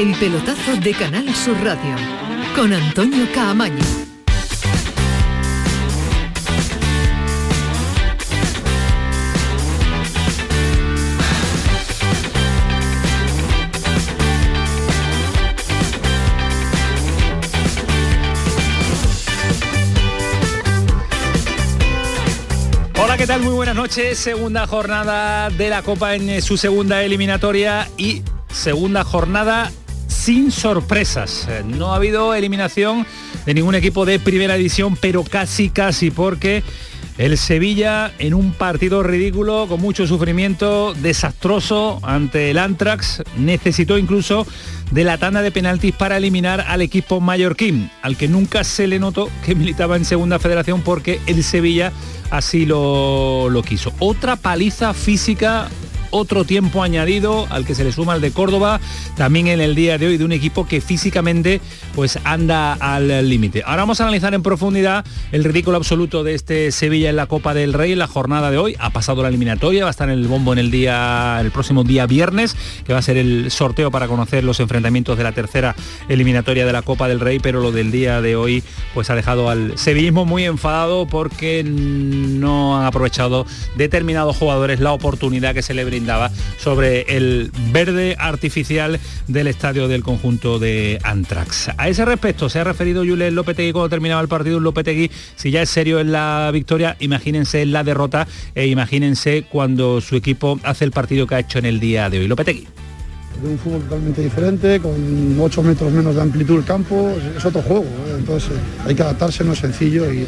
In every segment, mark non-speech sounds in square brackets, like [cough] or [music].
El pelotazo de Canal Sur Radio con Antonio Caamaño. Hola, ¿qué tal? Muy buenas noches. Segunda jornada de la Copa en su segunda eliminatoria y segunda jornada sin sorpresas. Eh, No ha habido eliminación de ningún equipo de primera división, pero casi, casi, porque el Sevilla en un partido ridículo, con mucho sufrimiento, desastroso ante el Antrax, necesitó incluso de la tanda de penaltis para eliminar al equipo mallorquín, al que nunca se le notó que militaba en segunda federación porque el Sevilla así lo, lo quiso. Otra paliza física otro tiempo añadido al que se le suma el de Córdoba, también en el día de hoy de un equipo que físicamente pues anda al límite. Ahora vamos a analizar en profundidad el ridículo absoluto de este Sevilla en la Copa del Rey la jornada de hoy. Ha pasado la eliminatoria, va a estar en el bombo en el día el próximo día viernes, que va a ser el sorteo para conocer los enfrentamientos de la tercera eliminatoria de la Copa del Rey, pero lo del día de hoy pues ha dejado al sevillismo muy enfadado porque no han aprovechado determinados jugadores la oportunidad que se sobre el verde artificial del estadio del conjunto de Antrax. A ese respecto se ha referido Julen Lopetegui cuando terminaba el partido. Lopetegui, si ya es serio en la victoria, imagínense en la derrota e imagínense cuando su equipo hace el partido que ha hecho en el día de hoy. Lopetegui. de un fútbol totalmente diferente, con 8 metros menos de amplitud el campo, es, es otro juego, ¿eh? entonces eh, hay que adaptarse, no es sencillo y,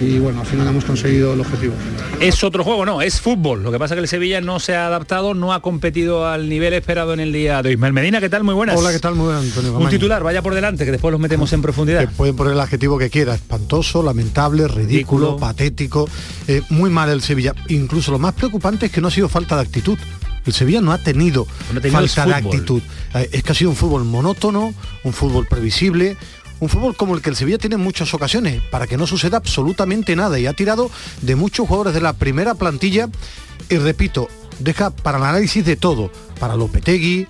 y, bueno, al final hemos conseguido el objetivo. Es otro juego, no, es fútbol. Lo que pasa es que el Sevilla no se ha adaptado, no ha competido al nivel esperado en el día de hoy. Ismael Medina, ¿qué tal? Muy buenas. Hola, ¿qué tal? Muy buenas, Antonio. Un titular, vaya por delante, que después los metemos en profundidad. Que pueden poner el adjetivo que quiera, espantoso, lamentable, ridículo, Ridículo. patético, eh, muy mal el Sevilla. Incluso lo más preocupante es que no ha sido falta de actitud. El Sevilla no ha tenido No ha tenido falta de actitud. Eh, Es que ha sido un fútbol monótono, un fútbol previsible, un fútbol como el que el Sevilla tiene en muchas ocasiones, para que no suceda absolutamente nada. Y ha tirado de muchos jugadores de la primera plantilla. Y repito, deja para el análisis de todo, para Lopetegui,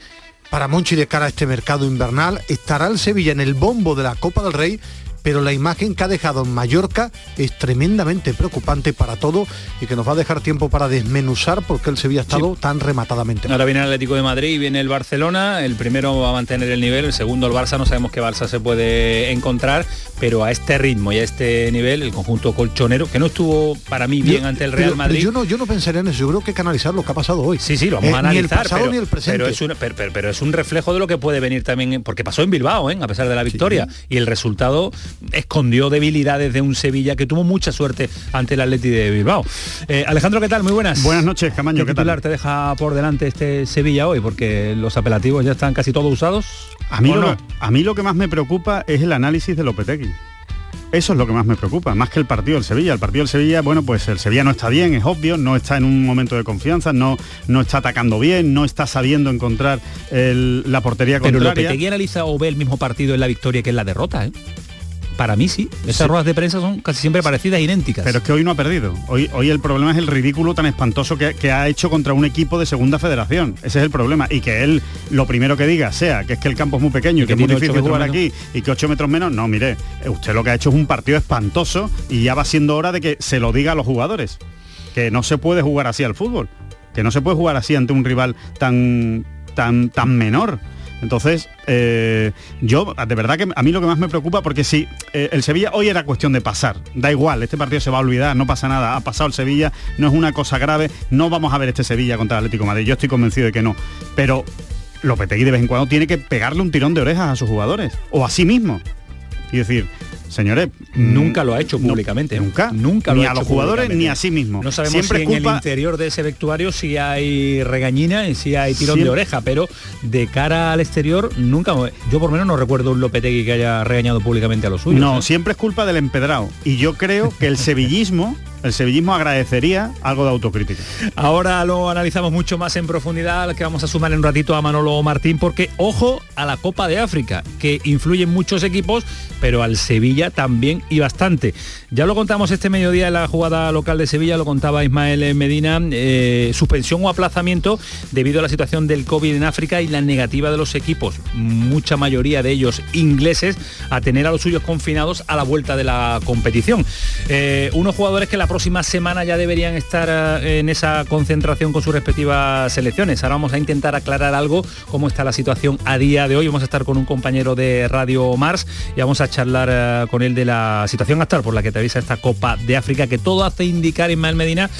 para Monchi de cara a este mercado invernal, estará el Sevilla en el bombo de la Copa del Rey, pero la imagen que ha dejado en Mallorca es tremendamente preocupante para todo y que nos va a dejar tiempo para desmenuzar por qué el Sevilla ha estado tan rematadamente. Ahora viene el Atlético de Madrid y viene el Barcelona. El primero va a mantener el nivel, el segundo el Barça. No sabemos qué Barça se puede encontrar, pero a este ritmo y a este nivel, el conjunto colchonero, que no estuvo para mí bien Yo- ante el Real pero Madrid. yo no, yo no pensaría en eso, yo creo que hay que analizar lo que ha pasado hoy. Sí, sí, lo vamos Eh, a analizar. Ni el pasado pero, ni el presente. Pero es, un, pero, pero- pero es un reflejo de lo que puede venir también, porque pasó en Bilbao, ¿eh? a pesar de la victoria. Y el resultado escondió debilidades de un Sevilla que tuvo mucha suerte ante el Atleti de Bilbao. Eh, Alejandro, ¿qué tal? Muy buenas. Buenas noches, Camaño, ¿Qué ¿qué tal? titular te deja por delante este Sevilla hoy? Porque los apelativos ya están casi todos usados. A mí, ¿o lo, no? a mí lo que más me preocupa es el análisis de Lopetegui. Eso es lo que más me preocupa, más que el partido del Sevilla. El partido del Sevilla, bueno, pues el Sevilla no está bien, es obvio, no está en un momento de confianza, no, no está atacando bien, no está sabiendo encontrar el- la portería Pero contraria. Lopetegui analiza o ve el mismo partido en la victoria que en la derrota, ¿eh? Para mí sí. Esas Sí. ruedas de prensa son casi siempre parecidas, idénticas. Pero es que hoy no ha perdido. Hoy, hoy el problema es el ridículo tan espantoso que, que ha hecho contra un equipo de segunda federación. Ese es el problema. Y que él lo primero que diga sea que es que el campo es muy pequeño y que, es muy difícil jugar menos. aquí y que 8 metros menos. No, mire, usted lo que ha hecho es un partido espantoso y ya va siendo hora de que se lo diga a los jugadores. Que no se puede jugar así al fútbol. Que no se puede jugar así ante un rival tan, tan, tan menor. Entonces, eh, yo, de verdad que a mí lo que más me preocupa, porque si eh, el Sevilla hoy era cuestión de pasar, da igual, este partido se va a olvidar, no pasa nada, ha pasado el Sevilla, no es una cosa grave, no vamos a ver este Sevilla contra el Atlético Madrid, yo estoy convencido de que no, pero Lopetegui de vez en cuando tiene que pegarle un tirón de orejas a sus jugadores, o a sí mismo, y decir, señores, Nunca lo ha hecho no, públicamente. nunca, Nunca lo ni ha a hecho los jugadores ni a sí mismo. No sabemos Siempre si en el interior de ese vestuario si hay regañina y si hay tirón de oreja, pero de cara al exterior nunca. Yo por menos no recuerdo un Lopetegui que haya regañado públicamente a los suyos. No, ¿eh? siempre es culpa del empedrado. Y yo creo que el [laughs] sevillismo el sevillismo agradecería algo de autocrítica. Ahora lo analizamos mucho más en profundidad, que vamos a sumar en un ratito a Manolo Martín, porque ojo a la Copa de África, que influye en muchos equipos, pero al Sevilla también y bastante. Ya lo contamos este mediodía en la jugada local de Sevilla, lo contaba Ismael Medina, eh, suspensión o aplazamiento debido a la situación del COVID en África y la negativa de los equipos, mucha mayoría de ellos ingleses, a tener a los suyos confinados a la vuelta de la competición. Eh, unos jugadores que la próxima semana ya deberían estar eh, en esa concentración con sus respectivas selecciones. Ahora vamos a intentar aclarar algo, cómo está la situación a día de hoy. Vamos a estar con un compañero de Radio Mars y vamos a charlar eh, con él de la situación actual por la que te avisa esta Copa de África, que todo hace indicar, Ismael Medina,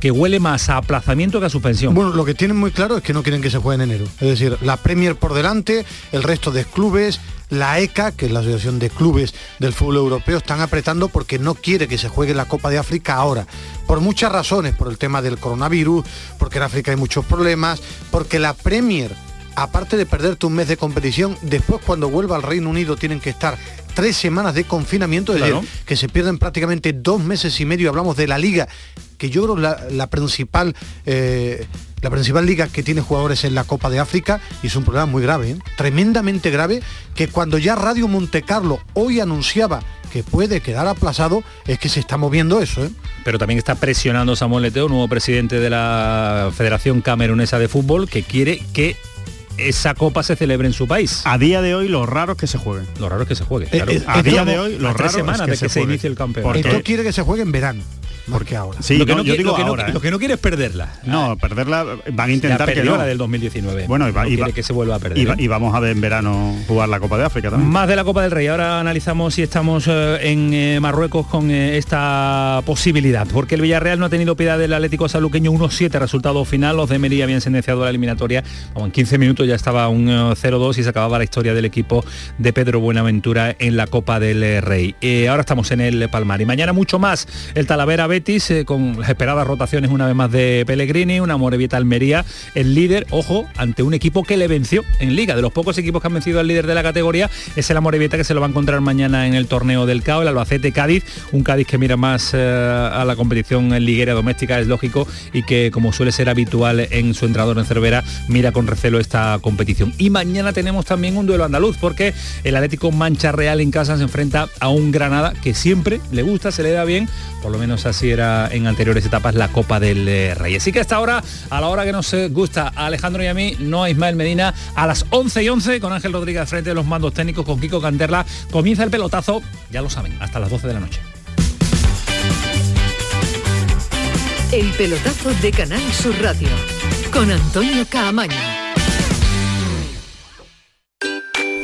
que huele más a aplazamiento que a suspensión. Bueno, lo que tienen muy claro es que no quieren que se juegue en enero. Es decir, la Premier por delante, el resto de clubes, la ECA, que es la Asociación de Clubes del Fútbol Europeo, están apretando porque no quiere que se juegue la Copa de África ahora. Por muchas razones, por el tema del coronavirus, porque en África hay muchos problemas, porque la Premier aparte de perderte un mes de competición, después cuando vuelva al Reino Unido tienen que estar tres semanas de confinamiento, es decir, que se pierden prácticamente dos meses y medio, hablamos de la liga, que yo creo la, la principal... Eh, la principal liga que tiene jugadores en la Copa de África y es un problema muy grave, ¿eh? tremendamente grave, que cuando ya Radio Montecarlo hoy anunciaba que puede quedar aplazado, es que se está moviendo eso. ¿eh? Pero también está presionando Samuel Leteo, nuevo presidente de la Federación Camerunesa de Fútbol, que quiere que esa copa se celebre en su país. A día de hoy lo raro es que se juegue. Lo raro es que se juegue. Claro. Eh, a día de hoy lo raro semanas es que, de que se, inicie el campeonato. Esto quiere que se juegue en verano. Porque ahora. Sí, lo que, no, yo digo ahora, ¿eh? lo que no quiere es perderla. No, perderla van a intentar que no. la del 2019. Bueno, y, va, no y quiere que se vuelva a perder. Y, ¿eh? y, vamos a ver en verano jugar la Copa de África también. Más de la Copa del Rey. Ahora analizamos si estamos eh, en eh, Marruecos con eh, esta posibilidad. Porque el Villarreal no ha tenido piedad del Atlético Saluqueño 1-7 resultado final. Los de Mería habían sentenciado la eliminatoria. Como en 15 minutos ya estaba un 0-2 y se acababa la historia del equipo de Pedro Buenaventura en la Copa del Rey. ahora estamos en el Palmar. Y mañana mucho más el Talavera Betis con las esperadas rotaciones una vez más de Pellegrini, una Morevieta Almería, el líder, ojo, ante un equipo que le venció en Liga. De los pocos equipos que han vencido al líder de la categoría, es el Amorebieta que se lo va a encontrar mañana en el torneo del CAO, el Albacete Cádiz, un Cádiz que mira más eh, a la competición en liguera doméstica, es lógico, y que como suele ser habitual en su entrador en Cervera, mira con recelo esta competición. Y mañana tenemos también un duelo andaluz, porque el Atlético Mancha Real en casa se enfrenta a un Granada que siempre le gusta, se le da bien, por lo menos así era en anteriores etapas la Copa del eh, Rey. Así que hasta ahora, a la hora que nos gusta a Alejandro y a mí, no a Ismael Medina, a las 11 y 11 con Ángel Rodríguez frente de los mandos técnicos con Kiko Canterla, comienza el pelotazo, ya lo saben, hasta las 12 de la noche. El pelotazo de Canal Sur Radio con Antonio Caamaño.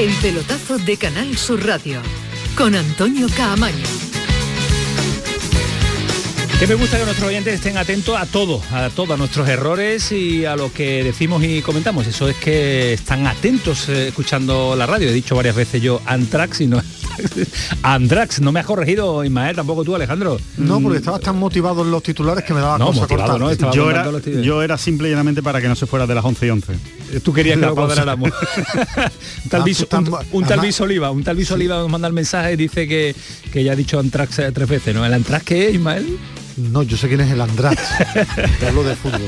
El pelotazo de Canal Sur Radio con Antonio Caamaño. Que me gusta que nuestros oyentes estén atentos a todo, a todos nuestros errores y a lo que decimos y comentamos. Eso es que están atentos eh, escuchando la radio. He dicho varias veces yo Antrax y no [laughs] Andrax. No me has corregido Ismael, tampoco tú Alejandro. No, porque estabas tan motivado en los titulares que me daba No, cosa motivado, cortar. ¿no? Estaba Yo era, los yo era simple y llanamente para que no se fuera de las 11 y 11. Tú querías que La lo cuadráramos. [laughs] un tal Viso- un, tal Viso Oliva, un tal Viso Oliva nos manda el mensaje y dice que, que ya ha dicho Antrax eh, tres veces, ¿no? ¿El Antrax qué es, Ismael? No, yo sé quién es el Andrax. [laughs] Hablo de fútbol.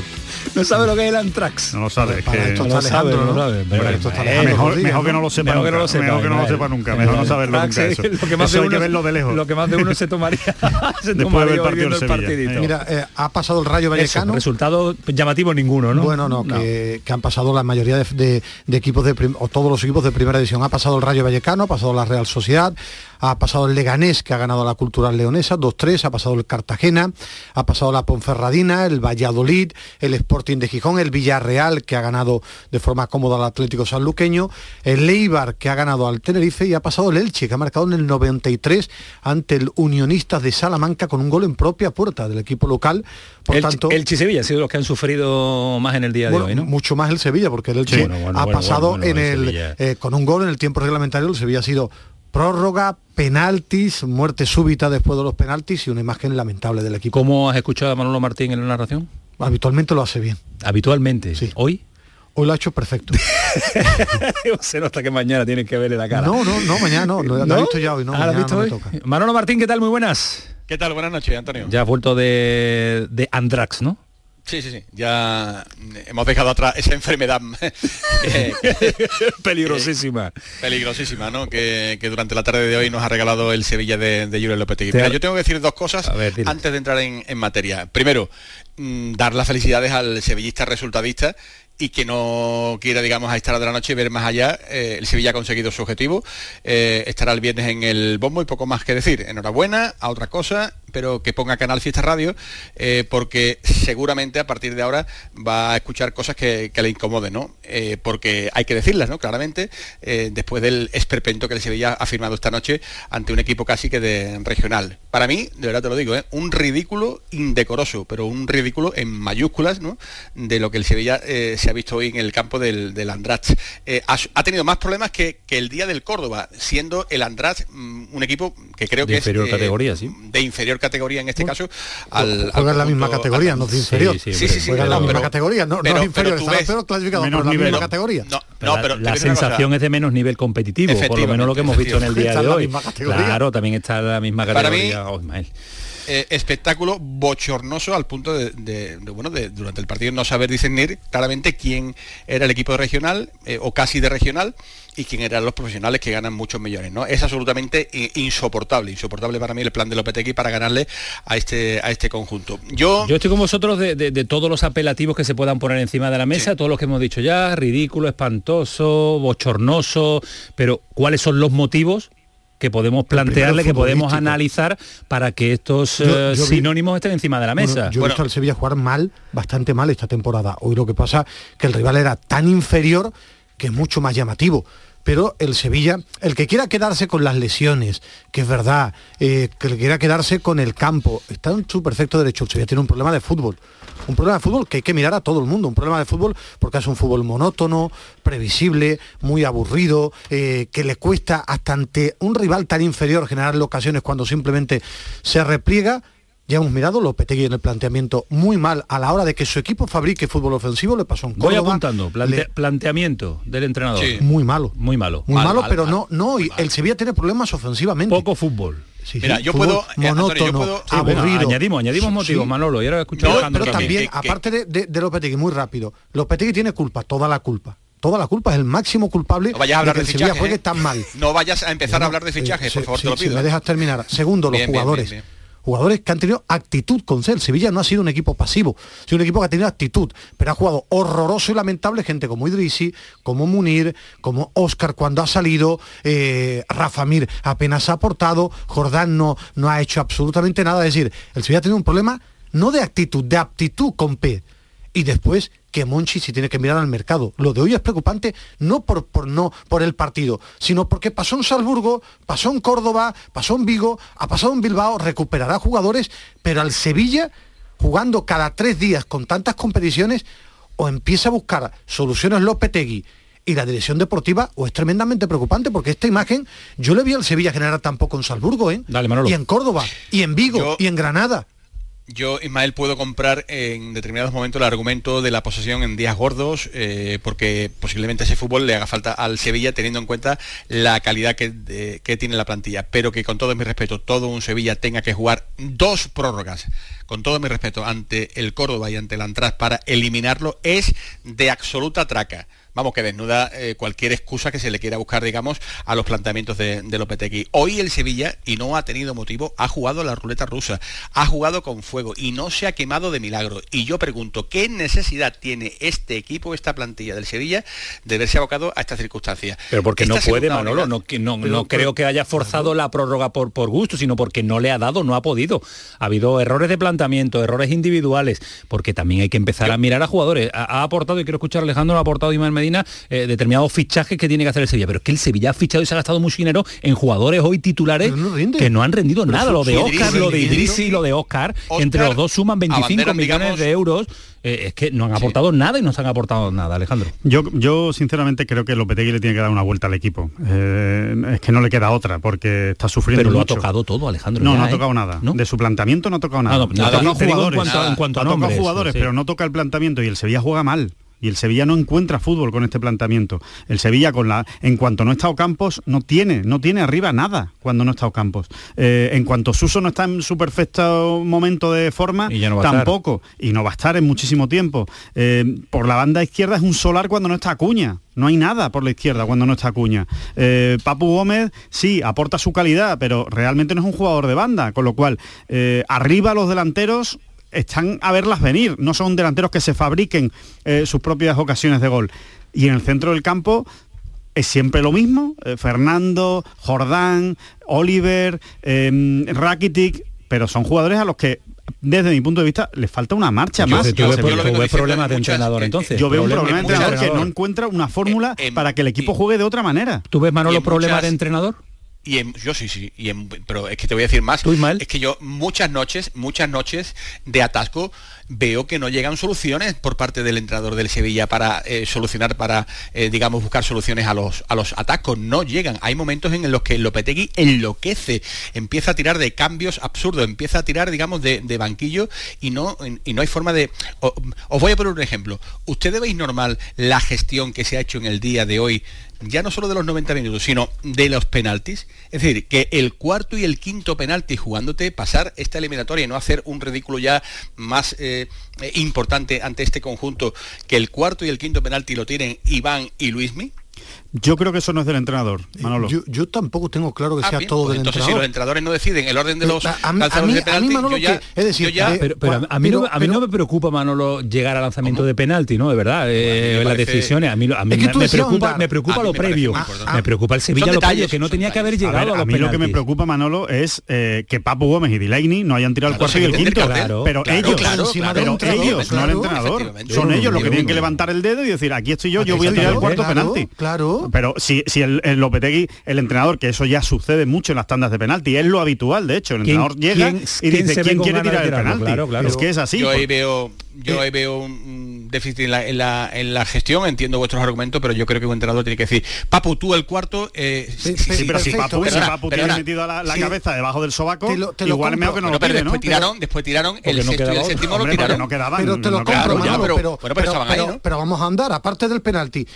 No sabe lo que es el Antrax. No lo. Para que- esto No sabe, sabe. Esto está mejor, que ¿no? lo sepa Mejor que nunca. no lo sepa, mejor que no lo sepa nunca. Mejor no saberlo nunca es eso. Lo que más Eso de hay uno, que verlo de lejos. Lo que más de uno se tomaría, [laughs] se Después de ver tomaría partido viendo del el Sevilla. partidito. Mira, eh, ha pasado el Rayo Eso, Vallecano. resultado llamativo ninguno, ¿no? Bueno, no, Que, que han pasado la mayoría de, de- de equipos de o todos los equipos de primera división. Ha pasado el Rayo Vallecano, ha pasado la Real Sociedad, ha pasado el Leganés, que ha ganado la Cultural Leonesa, 2-3, ha pasado el Cartagena, ha pasado la Ponferradina, el Valladolid, el Sporting de Gijón, el Villarreal, que ha ganado de forma cómoda al Atlético Sanluqueño, el Leibar, que ha ganado al Tenerife, y ha pasado el Elche, que ha marcado en el 93 ante el Unionistas de Salamanca con un gol en propia puerta del equipo local. Por el, tanto, el Sevilla ha sido los que han sufrido más en el día bueno, de hoy, ¿no? mucho más el Sevilla, porque el Elche Sí, bueno, bueno, ha pasado en el eh, con un gol en el tiempo reglamentario, el Sevilla ha sido prórroga, penaltis, muerte súbita después de los penaltis y una imagen lamentable del equipo. ¿Cómo has escuchado a Manolo Martín en la narración? Habitualmente lo hace bien. Habitualmente. ¿Hoy? Hoy lo ha hecho perfecto. [laughs] Se nota que mañana tienen que verle la cara. No, no, no, mañana no, lo, lo he visto ya hoy, no, Ah, ¿lo has mañana visto no me hoy? toca. Manolo Martín, ¿qué tal? Muy buenas. ¿Qué tal? Buenas noches, Antonio. Ya has vuelto de, de Andrax, ¿no? Sí, sí, sí. Ya hemos dejado atrás esa enfermedad [laughs] eh, Peligrosísima. peligrosísima, ¿no? Que, que durante la tarde de hoy nos ha regalado el Sevilla de, de Julio. Te Mira, yo tengo que decir dos cosas ver, antes de entrar en, en materia. Primero, mm, dar las felicidades al sevillista resultadista y que no quiera, digamos, a esta hora de la noche ver más allá. Eh, el Sevilla ha conseguido su objetivo. Eh, estará el viernes en el bombo y poco más que decir. Enhorabuena, a otra cosa, pero que ponga Canal Fiesta Radio, eh, porque seguramente a partir de ahora va a escuchar cosas que, que le incomoden, ¿no? Eh, porque hay que decirlas, ¿no? Claramente, eh, después del esperpento que el Sevilla ha firmado esta noche ante un equipo casi que de regional. Para mí, de verdad te lo digo, un ridículo indecoroso, pero un ridículo en mayúsculas, ¿no? De lo que el Sevilla se ha visto hoy en el campo del, del Andratx. Ha, ha tenido más problemas que, que el día del Córdoba, siendo el Andratx mm, un equipo que creo De que inferior es categoría, sí. de inferior categoría en este caso al, Juega en la misma categoría, no es inferior. Sí, sí, sí, Juega en la misma pero- categoría, no, pero- no es inferior, pero ves- clasificado menos por la nivel. misma No, categoría. No, Pero no, pero la, sensación es de menos nivel competitivo, por lo menos lo que hemos visto en el día de [laughs] hoy. Claro, también está la misma categoría. Oh. Eh, espectáculo bochornoso al punto de, de- de, bueno de durante el partido no saber discernir claramente quién era el equipo de regional eh, o casi de regional y quién eran los profesionales que ganan muchos millones no es absolutamente i- insoportable insoportable para mí el plan de Lopetegui para ganarle a este a este conjunto. Yo Yo estoy con vosotros de, de- de todos los apelativos que se puedan poner encima de la mesa, todos los que hemos dicho ya, ridículo, espantoso, bochornoso, pero ¿cuáles son los motivos? Que podemos plantearle, que podemos analizar para que estos Yo- eh, vi- sinónimos estén encima de la Bueno, mesa. yo he visto al Sevilla jugar mal, bastante mal esta temporada. Hoy lo que pasa que el rival era tan inferior que es mucho más llamativo. Pero el Sevilla, el que quiera quedarse con las lesiones, que es verdad, eh, que quiera quedarse con el campo, está en su perfecto derecho. El Sevilla tiene un problema de fútbol. Un problema de fútbol que hay que mirar a todo el mundo. Un problema de fútbol porque es un fútbol monótono, previsible, muy aburrido, eh, que le cuesta hasta ante un rival tan inferior generarle ocasiones cuando simplemente se repliega. Ya hemos mirado Lopetegui en el planteamiento muy mal a la hora de que su equipo fabrique fútbol ofensivo, le pasó en Voy Córdoba, apuntando, plante- le- planteamiento del entrenador. Sí. muy malo. Muy malo. Muy Mal, malo, mal, pero mal. no, no, el Sevilla tiene problemas ofensivamente. Poco fútbol. Sí, Mira, sí, yo puedo, eh, Antonio, yo monótono, puedo- Ah, venga, aburrido. añadimos, añadimos Sí, motivos, sí. Manolo, y ahora escucho a Pero, Alejandro pero también. que- aparte de, de, de Lopetegui, muy rápido, Lopetegui tiene culpa, toda la culpa. Toda la culpa es el máximo culpable no vayas a hablar de de, que el Sevilla fichajes juegue ¿eh? tan mal. no vayas a empezar No, a hablar de eh, fichajes sí, por favor sí, te lo sí, pido me ¿eh? dejas terminar. Segundo, los Bien, jugadores. bien, bien. Jugadores que han tenido actitud con ser. Sevilla no ha sido un equipo pasivo, ha sido un equipo que ha tenido actitud, pero ha jugado horroroso y lamentable gente como Idrisi, como Munir, como Oscar cuando ha salido, eh, Rafa Mir apenas ha aportado, Jordán no, no ha hecho absolutamente nada. Es decir, el Sevilla ha tenido un problema no de actitud, de aptitud con P. y después que Monchi si tiene que mirar al mercado. Lo de hoy es preocupante no por, por, no por el partido, sino porque pasó en Salzburgo, pasó en Córdoba, pasó en Vigo, ha pasado en Bilbao, recuperará jugadores, pero al Sevilla, jugando cada tres días con tantas competiciones, o empieza a buscar soluciones Lopetegui y la dirección deportiva o es tremendamente preocupante porque esta imagen yo le vi al Sevilla generar tampoco en Salzburgo ¿eh? y en Córdoba y en Vigo y en Granada yo, Ismael, puedo comprar en determinados momentos el argumento de la posesión en días gordos, eh, porque posiblemente ese fútbol le haga falta al Sevilla, teniendo en cuenta la calidad que, que, tiene la plantilla. Pero que con todo mi respeto, todo un Sevilla tenga que jugar dos prórrogas, con todo mi respeto, ante el Córdoba y ante el Antras para eliminarlo, es de absoluta traca vamos, que desnuda eh, cualquier excusa que se le quiera buscar, digamos, a los planteamientos de, de Lopetegui. Hoy el Sevilla, y no ha tenido motivo, ha jugado la ruleta rusa, ha jugado con fuego y no se ha quemado de milagro. Y yo pregunto, ¿qué necesidad tiene este equipo, esta plantilla del Sevilla, de verse abocado a esta circunstancia? Pero porque no puede, Manolo, no, no, no creo que haya forzado la prórroga por, por gusto, sino porque no le ha dado, no ha podido. Ha habido errores de planteamiento, errores individuales, porque también hay que empezar a mirar a jugadores. Ha, ha aportado, y quiero escuchar a Alejandro, ha aportado Iván Medina eh, determinados fichajes que tiene que hacer el Sevilla. Pero es que el Sevilla ha fichado y se ha gastado mucho dinero en jugadores hoy titulares que no han rendido nada. Lo de Oscar, lo de Idrisi y lo de Oscar, entre los dos suman 25 millones de euros. Eh, es que no han aportado nada y no se han aportado nada, Alejandro. Yo, yo sinceramente creo que Lopetegui le tiene que dar una vuelta al equipo. Eh, es que no le queda otra porque está sufriendo Pero lo mucho. ha tocado todo, Alejandro. No, ya, no ha ¿eh? tocado nada. De su planteamiento no ha tocado nada. Ah, no, no ha Ha tocado jugadores. en cuanto- en cuanto a nombres, jugadores, sí. pero no toca el planteamiento y el Sevilla juega mal. Y el Sevilla no encuentra fútbol con este planteamiento. El Sevilla con la, en cuanto no está Ocampos, no tiene, no tiene arriba nada cuando no está Ocampos. Eh, en cuanto Suso no está en su perfecto momento de forma, Y ya no va a estar. tampoco. Y no va a estar en muchísimo tiempo. Eh, por la banda izquierda es un solar cuando no está Acuña. No hay nada por la izquierda cuando no está Acuña. Eh, Papu Gómez sí, aporta su calidad, pero realmente no es un jugador de banda, con lo cual eh, arriba los delanteros están a verlas venir, no son delanteros que se fabriquen eh, sus propias ocasiones de gol. Y en el centro del campo es siempre lo mismo, eh, Fernando, Jordán, Oliver, eh, Rakitic, pero son jugadores a los que desde mi punto de vista les falta una marcha Yo más. tú ves problemas de entrenador entonces. Yo veo un Problemas problema de entrenador que no encuentra una fórmula para que el equipo juegue de otra manera. ¿Tú ves, Manolo, problemas muchas- de entrenador? Y en- yo sí, sí, y en- pero es que te voy a decir más. Es que yo muchas noches, muchas noches de atasco veo que no llegan soluciones por parte del entrenador del Sevilla para eh, solucionar, para, eh, digamos, buscar soluciones a los, a los atascos. No llegan. Hay momentos en los que Lopetegui enloquece, empieza a tirar de cambios absurdos, empieza a tirar, digamos, de, de banquillo y no, y no hay forma de... o- os voy a poner un ejemplo. ¿Ustedes veis normal la gestión que se ha hecho en el día de hoy ya no solo de los 90 minutos, sino de los penaltis. Es decir, que el cuarto y el quinto penalti jugándote, pasar esta eliminatoria y no hacer un ridículo ya más eh, eh, importante ante este conjunto, que el cuarto y el quinto penalti lo tienen Iván y Luismi. Yo creo que eso no es del entrenador, Manolo. Yo, yo tampoco tengo claro que Ah, sea bien, todo pues del entonces si entrenador. los entrenadores no deciden el orden de los A- a mí- calzadores a mí- de a mí, penalti, Manolo, yo ya, que- es decir, yo ya- eh, Pero, pero a, mí, no, a mí no me preocupa, Manolo, llegar al lanzamiento de penalti, ¿no? De verdad, eh, me las decisiones. A mí, lo- a mí Es que me, preocupa, me preocupa A mí lo me previo. me preocupa el Sevilla lo previo, detalles, que no tenía que haber A llegado ver, a, los mí lo que me preocupa, Manolo, es eh, que Papu Gómez y Delaney no hayan tirado el cuarto y el quinto. pero ellos, no el entrenador. Son ellos los que tienen que levantar el dedo y decir, aquí estoy yo, yo voy a tirar el cuarto penalti. Claro. Pero si, si el, el Lopetegui, el entrenador, que eso ya sucede mucho en las tandas de penalti, es lo habitual, de hecho, el ¿Quién- entrenador llega quién- y quién dice quién quiere tirar el tirarlo? penalti. Claro, claro. Es que es así. yo ahí veo yo ahí veo un, déficit en la, en, la, en la gestión, entiendo vuestros argumentos, pero yo creo que un entrenador tiene que decir, Papu, tú el cuarto, eh, sí, sí, Sí, pero si perfecto, Papu, si tiene metido la, la Sí. cabeza debajo del sobaco, Te lo- te lo igual compro. meo que no lo pero después ¿no? tiraron, después tiraron el no sexto y quedaba el otro. séptimo lo tiraron. no quedaban. pero te lo compro, pero vamos a andar, aparte del penalti.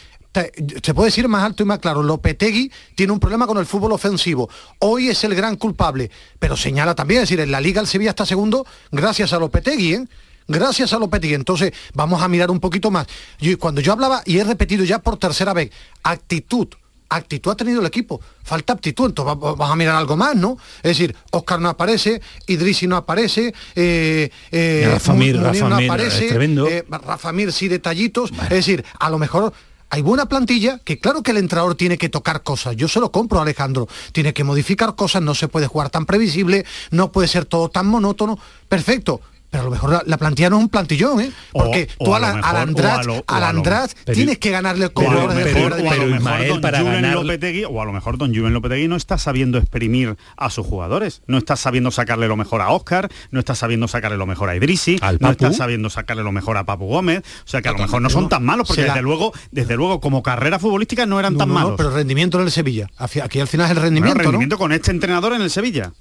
Se puede decir más alto y más claro, Lopetegui tiene un problema con el fútbol ofensivo. Hoy es el gran culpable, pero señala también, es decir, en la Liga el Sevilla está segundo gracias a Lopetegui, ¿eh? Gracias a Lopetegui. Entonces, vamos a mirar un poquito más. Yo- cuando yo hablaba, y he repetido ya por tercera vez, actitud. Actitud ha tenido el equipo, falta aptitud, entonces va- vamos a mirar algo más, ¿no? Es decir, Oscar no aparece, Idrisi no aparece, eh, eh, Rafa Mir, Rafa no Mir, aparece, es tremendo. eh, Rafa Mir sí detallitos, es decir, a lo mejor hay buena plantilla, que claro que el entrenador tiene que tocar cosas, yo se lo compro Alejandro, tiene que modificar cosas, no se puede jugar tan previsible, no puede ser todo tan monótono, perfecto, pero a lo mejor la, la plantilla no es un plantillón, ¿eh? Porque O- tú o a la- mejor- al András, a lo- al András pero- tienes que ganarle con O a lo jugadores de mejor- primera o a lo división. mejor Ismael, don para Julen ganar- Lopetegui, o a lo mejor don Julen Lopetegui no está sabiendo exprimir a sus jugadores, no está sabiendo sacarle lo mejor a Oscar, no está sabiendo sacarle lo mejor a Idrisi, Al no está sabiendo sacarle lo mejor a Papu Gómez, o sea que a lo mejor no son tan malos, porque desde luego, desde luego como carrera futbolística no eran No, tan no, malos. pero rendimiento en el Sevilla. Aquí al final es el Bueno, rendimiento, rendimiento con este entrenador en el Sevilla.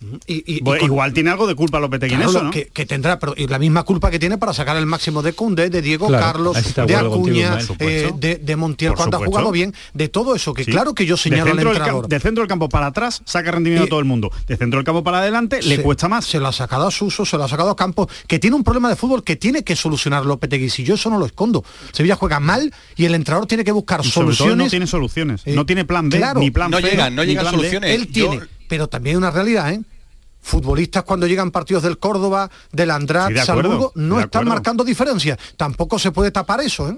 Pues con- igual tiene algo de culpa Lopetegui en Claro, eso, lo ¿no? que, que tendrá, pero y la misma culpa que tiene para sacar el máximo de Cundé, de Diego Claro, Carlos, de contigo, Acuña, eh, de, de Montiel Por cuando ha jugado bien, de todo eso, que Sí. claro que yo señalo al centro del centro del campo para atrás saca rendimiento a todo el mundo. De centro del campo para adelante le Se- cuesta más. Se lo ha sacado a Suso, se lo ha sacado a Campos, que tiene un problema de fútbol que tiene que solucionar Lopetegui. Si yo eso no lo escondo. Sevilla juega mal y el entrenador tiene que buscar Y sobre todo soluciones. no tiene soluciones. Eh, no tiene plan B, claro. ni plan No C, llegan, no llegan soluciones. Él tiene, Yo- pero también hay una realidad, ¿eh? Futbolistas cuando llegan partidos del Córdoba, del Andrat, Sí, de acuerdo, Salzburgo, no de están marcando diferencias. Tampoco se puede tapar eso, ¿eh?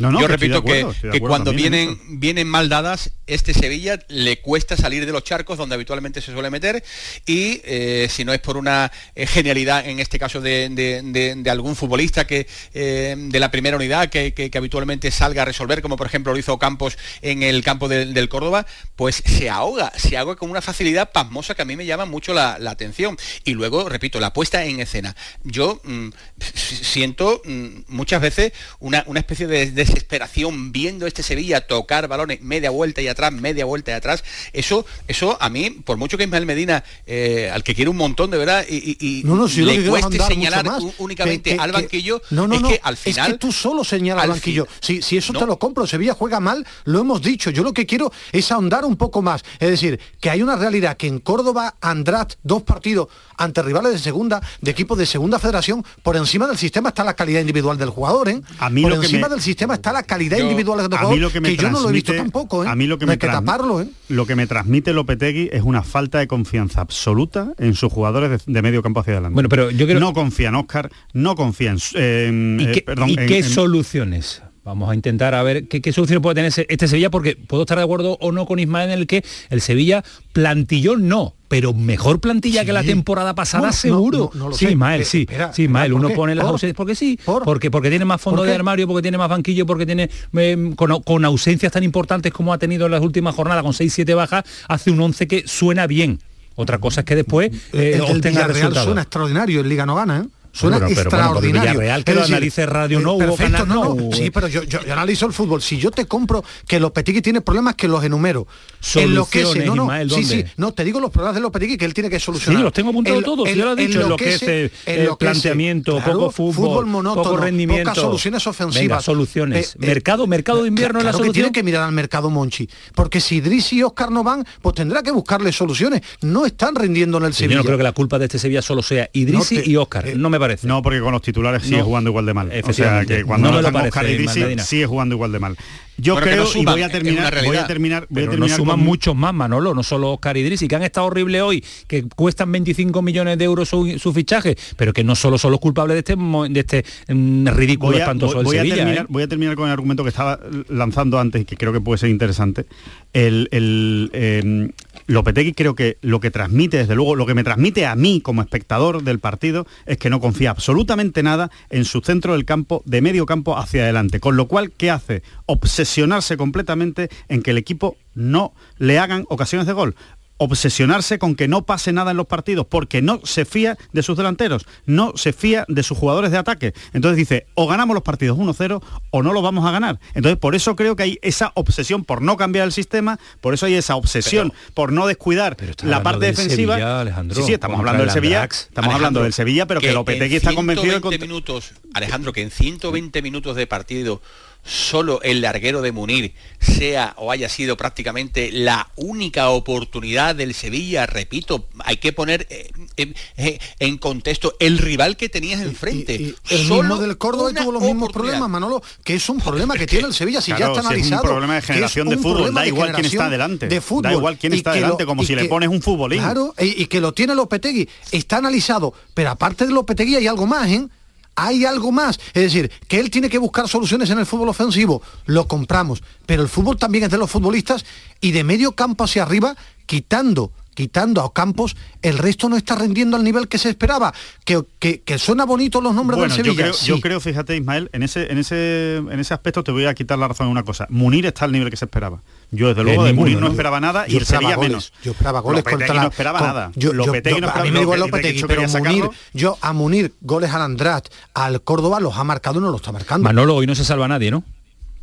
No, no, Yo repito que, acuerdo, cuando también vienen, vienen mal dadas, este Sevilla le cuesta salir de los charcos donde habitualmente se suele meter y eh, si no es por una eh, genialidad, en este caso de, de- de- de algún futbolista que eh, de la primera unidad que, que- que habitualmente salga a resolver, como por ejemplo lo hizo Campos en el campo del, del Córdoba, pues se ahoga, se ahoga con una facilidad pasmosa que a mí me llama mucho la, la atención. Y luego, repito, la puesta en escena. Yo mm, siento mm, muchas veces una, una especie de desesperación viendo este Sevilla tocar balones media vuelta y atrás, media vuelta y atrás. Eso, eso a mí, por mucho que Ismael Medina, eh, al que quiero un montón de verdad, y, y- No, no, si le cueste andar señalar mucho más, u- únicamente que- que- al que- banquillo, no, no, es no, que al final... Es que tú solo señalas al banquillo. Si, si eso No. te lo compro, Sevilla juega mal, lo hemos dicho. Yo lo que quiero es ahondar un poco más. Es decir, que hay una realidad que en Córdoba, Andrat, dos partidos ante rivales de segunda, de equipos de segunda federación, por encima del sistema está la calidad individual del jugador, ¿eh? A mí por lo que encima me- del sistema está la calidad Yo- individual del a jugador, mí lo que, me yo no lo he visto transmite- tampoco, ¿eh? A mí lo que No me hay que taparlo, ¿eh? Lo que me transmite Lopetegui es una falta de confianza absoluta en sus jugadores de, de medio campo hacia adelante. Bueno, pero yo creo- no confía en Oscar, no confía en, su- en- ¿Y eh, qué, perdón, y en- qué en- soluciones? Vamos a intentar a ver qué, qué soluciones puede tener este Sevilla, porque puedo estar de acuerdo o no con Ismael en el que el Sevilla plantillón no, pero mejor plantilla que la temporada pasada no, seguro. no, no sí. Ismael, Eh, sí. espera, sí, Ismael, ¿por uno qué? pone las ¿Por? ausencias porque sí, ¿Por? porque porque tiene más fondo ¿Por de armario, porque tiene más banquillo, porque tiene eh, con, con ausencias tan importantes como ha tenido en las últimas jornadas con 6-7 bajas, hace un 11 que suena bien. Otra cosa es que después eh, el Villarreal resultados. suena extraordinario, en Liga no gana, ¿eh? Suena Bueno, pero bueno. Villarreal, que Es lo decir, analice Radio eh, No, perfecto, Canal no, no. No. Sí, pero yo, yo- yo analizo el fútbol. Si yo te compro que Lopetegui tiene problemas que los enumero. Enloquece, Soluciones, no, no, Ismael, sí, sí, no, te digo los problemas de Lopetegui que él tiene que solucionar. Sí, los tengo apuntados todos, el- ya lo has dicho, enloquece, enloquece, planteamiento, claro, poco fútbol, monótono, poco rendimiento. pocas soluciones ofensivas. Venga, soluciones. Eh, eh, mercado, mercado de invierno es la claro que solución. tiene que mirar al mercado Monchi, porque si Idris y Oscar no van, pues tendrá que buscarle soluciones. No están rindiendo en el Sí, yo Sevilla. no creo que la culpa de este Sevilla solo sea Idrisi No te- y Oscar. no me parece. No, porque con los titulares sigue No. jugando igual de mal. O sea, que cuando No no, están Oscar y sigue jugando igual de mal. Yo Bueno, creo, no y voy a terminar, voy a terminar, voy a Pero no terminar suman con- muchos más, Manolo, no solo Oscar y Idrisi, que han estado horrible hoy, que cuestan 25 millones de euros su, su fichaje, pero que no solo son los culpables de este, de este mm, ridículo voy a, espantoso voy- voy del a Sevilla. terminar, ¿eh? voy a terminar con el argumento que estaba lanzando antes y que creo que puede ser interesante. El, el, eh, Lopetegui creo que lo que transmite, desde luego, lo que me transmite a mí como espectador del partido es que no confía absolutamente nada en su centro del campo, de medio campo hacia adelante. Con lo cual, ¿qué hace? Obsesionarse completamente en que el equipo no le hagan ocasiones de gol obsesionarse con que no pase nada en los partidos porque no se fía de sus delanteros, no se fía de sus jugadores de ataque. Entonces dice, o ganamos los partidos 1-0 o no los vamos a ganar. Entonces por eso creo que hay esa obsesión por no cambiar el sistema, por eso hay esa obsesión por no descuidar la parte defensiva. Sevilla, sí, sí, estamos hablando del el Sevilla, Andrax. estamos hablando del Sevilla, pero que, que Lopetegui está convencido de 120 que minutos, Alejandro, que en 120 minutos de partido solo el larguero de Munir sea o haya sido prácticamente la única oportunidad del Sevilla, repito, hay que poner eh, eh, eh, en contexto el rival que tenías enfrente. Y el Solo mismo del Córdoba tuvo los mismos problemas, Manolo, que es un problema que tiene el Sevilla, si Claro, ya está si es analizado. un problema de generación de fútbol, da igual quién está delante, de da fútbol, igual quién y está delante, lo- como y si le pones un futbolín. Claro, y, y que lo tiene Lopetegui, está analizado, pero aparte de Lopetegui hay algo más, ¿eh? Hay algo más, es decir, que él tiene que buscar soluciones en el fútbol ofensivo, lo compramos, pero el fútbol también es de los futbolistas y de medio campo hacia arriba, quitando quitando a Campos, el resto no está rendiendo al nivel que se esperaba. Que, que, que suena bonito los nombres Bueno, del yo Sevilla. creo, sí. yo creo, fíjate, Ismael, en ese, en ese, en ese aspecto te voy a quitar la razón en una cosa. Munir está al nivel que se esperaba. Yo desde luego de Munir no, esperaba nada y Yo el Sevilla goles. menos. Yo esperaba goles Lopetegui contra no esperaba con- nada. Yo, yo- Lopetegui yo- no a esperaba- mí me igual Lopetegui Lopetegui, que pero Munir, yo a Munir goles al Andrat, al Córdoba los ha marcado y no los está marcando. Manolo, hoy no se salva nadie, ¿no?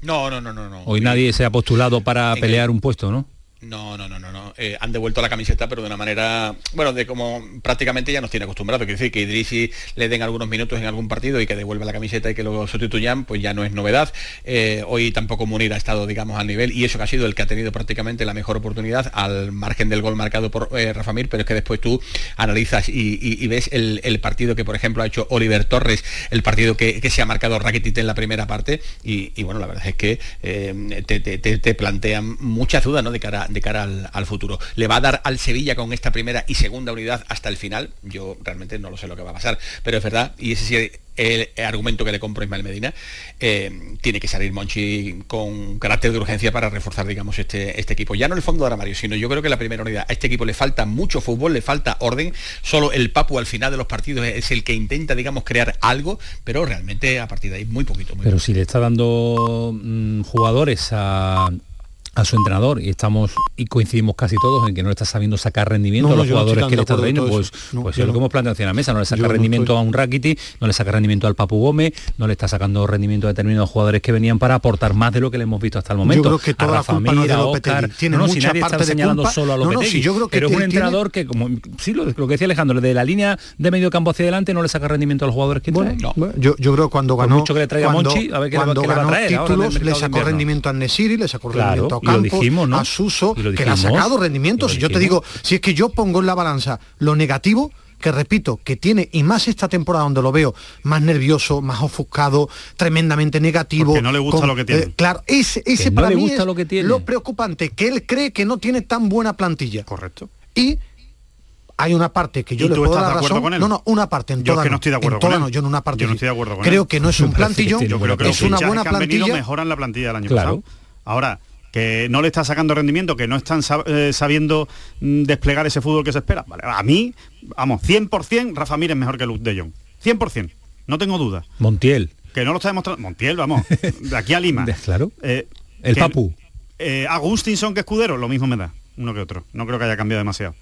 No, no, no, no, no. Hoy nadie se ha postulado para En pelear un puesto, ¿no? No, no, no, no, no. Eh, han devuelto la camiseta, pero de una manera, bueno, de como prácticamente ya nos tiene acostumbrado. Quiere decir que Idrisi le den algunos minutos en algún partido y que devuelva la camiseta y que lo sustituyan, pues ya no es novedad. Eh, hoy tampoco Munir ha estado, digamos, al nivel y eso que ha sido el que ha tenido prácticamente la mejor oportunidad al margen del gol marcado por eh, Rafa Mir, pero es que después tú analizas y, ves el, partido que, por ejemplo, ha hecho Oliver Torres, el partido que, se ha marcado Rakitic en la primera parte y, bueno, la verdad es que eh, te- te plantean muchas dudas ¿no? de cara, de cara al, al futuro. ¿Le va a dar al Sevilla con esta primera y segunda unidad hasta el final? Yo realmente no lo sé lo que va a pasar, pero es verdad, y ese sí es el argumento que le compro a Ismael Medina, eh, tiene que salir Monchi con carácter de urgencia para reforzar, digamos, este, este equipo. Ya no el fondo de armario, sino yo creo que la primera unidad. A este equipo le falta mucho fútbol, le falta orden. Solo el Papu al final de los partidos es el que intenta, digamos, crear algo, pero realmente a partir de ahí muy poquito. Muy Pero si le está dando mm, jugadores a, a su entrenador y estamos y coincidimos casi todos en que no le está sabiendo sacar rendimiento No, a no, los no jugadores que le tan está de trayendo, pues. No, pues es lo no. que hemos planteado de la mesa, no le saca no rendimiento estoy- a un Rakiti, no le saca rendimiento al Papu Gómez, no le está sacando rendimiento a determinados jugadores que venían para aportar más de lo que le hemos visto hasta el momento. Yo creo que toda a la Rafa culpa no es de Mir, a Lopetegui. Óscar, Tiene no, no, si mucha nadie parte está de señalando culpa. solo a No, no, Lopetegui, si yo creo que pero es un tiene- entrenador que como sí lo, lo que decía Alejandro, desde la línea de medio campo hacia adelante no le saca rendimiento a los jugadores que trae. No. Bueno, yo, yo creo que cuando Por ganó mucho que le traiga cuando, Monchi, a ver qué le va- a traer en títulos le de sacó rendimiento a Nesiri, le sacó rendimiento a Campos, dijimos, ¿no? a Suso, lo que le ha dijimos, sacado rendimientos. y yo te dijimos. digo, si es que yo pongo en la balanza lo negativo, que repito, que tiene, y más esta temporada donde lo veo más nervioso, más ofuscado, tremendamente negativo. Porque no le gusta lo que tiene. claro, ese, ese para mí gusta es lo que tiene. lo preocupante, que él cree que no tiene tan buena plantilla. Correcto. Y hay una parte que yo ¿Y le tú puedo estás dar de acuerdo razón. con él? No, no, una parte en Yo es toda que no estoy de acuerdo en con toda él. no, yo en una parte. Yo no estoy de acuerdo con Creo él. que no es un plantillón, Yo creo que es una buena que plantilla. mejoran la plantilla del año Claro. pasado. Ahora, que no le está sacando rendimiento, que no están eh, sabiendo mm, desplegar ese fútbol que se espera. Vale, a mí, vamos, 100% Rafa Mir es mejor que Luke de Jong. 100%. No tengo duda. Montiel. Que no lo está demostrando. Montiel, vamos. De aquí a Lima. [laughs] claro. Eh, El que- Papu. eh, Agustinson que escudero, lo mismo me da. Uno que otro. No creo que haya cambiado demasiado.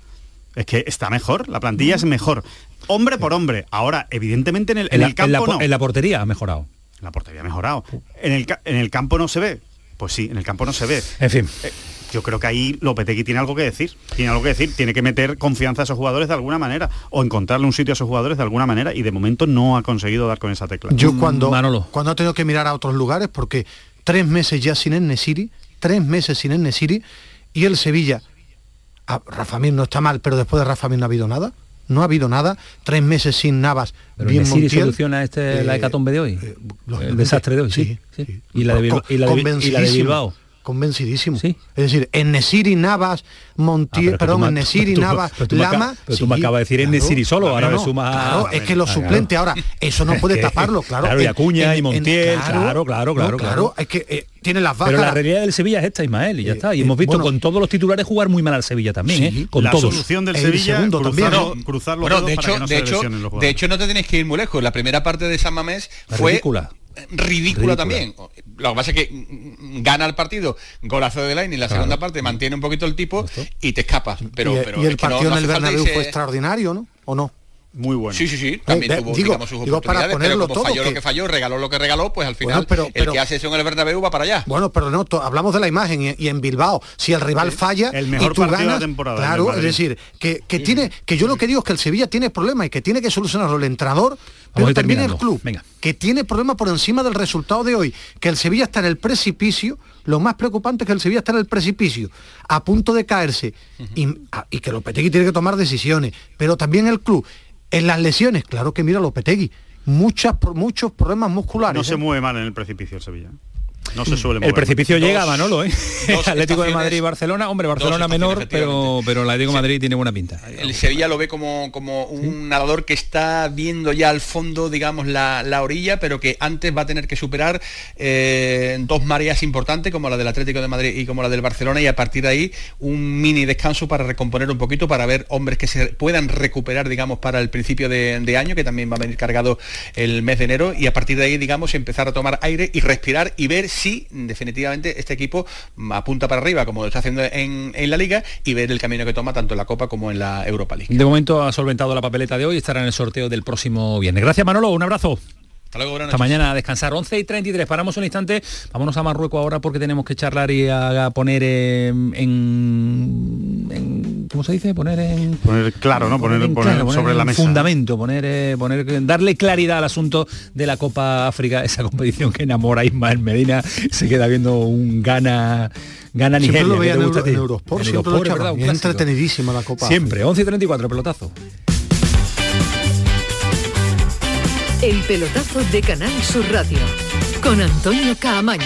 Es que está mejor, la plantilla es mejor. Hombre por hombre. Ahora, evidentemente en el, en En la, el en campo la no. en la portería ha mejorado. La portería ha mejorado. En el, en el campo no se ve. Pues sí, en el campo no se ve. En fin. Eh, yo creo que ahí Lopetegui tiene algo que decir. Tiene algo que decir. Tiene que meter confianza a esos jugadores de alguna manera. O encontrarle un sitio a esos jugadores de alguna manera. Y de momento no ha conseguido dar con esa tecla. Yo cuando, Manolo. cuando he tenido que mirar a otros lugares, porque tres meses ya sin el Nesiri, tres meses sin el Nesiri, y el Sevilla, a Rafa Mir no está mal, pero después de Rafa Mir no ha habido nada. No ha habido nada, tres meses sin Navas, Pero bien Montiel. soluciona este, la eh, hecatombe de hoy. el lógicamente, desastre de hoy, sí. sí, sí. Y, la de Bilbao, y, la de, y la de Convencidísimo. Bilbao. Convencidísimo. Es decir, en Nesiri, Navas, Montiel, Ah, perdón, tú en me- Nesiri, tú- Navas, tú Lama. pero tú me sí, acabas de decir en Nesiri solo, ahora me sumas- Claro, es que los Claro. suplentes ahora, eso no puede [laughs] taparlo, claro. claro, y Acuña, en- y Montiel, en- claro, claro, no, claro, claro. es que eh, tiene las bajas. Pero la realidad del Sevilla es esta, Ismael, y ya está. Y hemos visto bueno. con todos los titulares jugar muy mal al Sevilla también, ¿eh? Con la todos. solución del El Sevilla, segundo también, cruzarlo- ¿no? cruzar los Bueno, de para hecho, que no de, se hecho, lesionen los de jugadores. hecho no te tienes que ir muy lejos. La primera parte de San Mamés fue Ridícula. ridícula, Ridícula. también. Lo que pasa es que mm, gana el partido, golazo de Line y la segunda parte mantiene un poquito el tipo y te escapas. Pero, y, pero y el no- partido no en el Bernabéu fue extraordinario, ¿no? ¿O no? Muy bueno. Sí, sí, sí, también Eh, tuvo digo- digamos, sus digo para oportunidades, pero ponerlo como todo, falló que- lo que falló, regaló lo que regaló, pues al final Bueno, pero- el pero- que hace eso en el Bernabéu va para allá. Bueno, pero no, to- hablamos de la imagen y, y en Bilbao, si el rival falla el mejor y tú partido de la ganas, temporada, claro, es decir, que, que tiene, que yo lo que digo es que el Sevilla tiene problemas y que tiene que solucionarlo el entrenador, pero también el club, Venga. que tiene problemas por encima del resultado de hoy, que el Sevilla está en el precipicio, lo más preocupante es que el Sevilla está en el precipicio, a punto de caerse, y, a- y que Lopetegui tiene que tomar decisiones, pero también el club, en las lesiones, claro que mira Lopetegui, muchas, muchos problemas musculares. No ¿eh? se mueve mal en el precipicio el Sevilla. No se suele El mover. precipicio Dos- llega, Manolo, ¿eh? dos [laughs] Atlético de Madrid y Barcelona. Hombre, Barcelona menor, pero, pero el Atlético de Madrid tiene buena pinta. El Sevilla lo ve como, como un nadador que está viendo ya al fondo, digamos, la, la orilla, pero que antes va a tener que superar eh, dos mareas importantes, como la del Atlético de Madrid y como la del Barcelona, y a partir de ahí un mini descanso para recomponer un poquito, para ver hombres que se puedan recuperar, digamos, para el principio de, de año, que también va a venir cargado el mes de enero, y a partir de ahí, digamos, empezar a tomar aire y respirar y ver si definitivamente este equipo apunta para arriba, como lo está haciendo en, en la liga, y ver el camino que toma tanto en la Copa como en la Europa League. De momento ha solventado la papeleta de hoy estará en el sorteo del próximo viernes. Gracias, Manolo. Un abrazo. Hasta luego, buenas Hasta mañana a descansar. 11 y 33. Paramos un instante. Vámonos a Marruecos ahora porque tenemos que charlar y a, a poner en, en- en- ¿Cómo se dice? Poner en... Poner claro, ¿no? Poner, en poner claro, poner sobre en la mesa. Fundamento, poner, eh, poner, darle claridad al asunto de la Copa África, esa competición que enamora a Ismael Medina. Se queda viendo un gana, gana Siempre Nigeria. lo que veía te en, gusta a Euro- ti. en Eurosport, En siempre lo Eurosport, echaban. ¿verdad? Un Es clásico. entretenidísima la Copa. Siempre, 11 y 34, pelotazo. El pelotazo de Canal Sur Radio con Antonio Caamaño.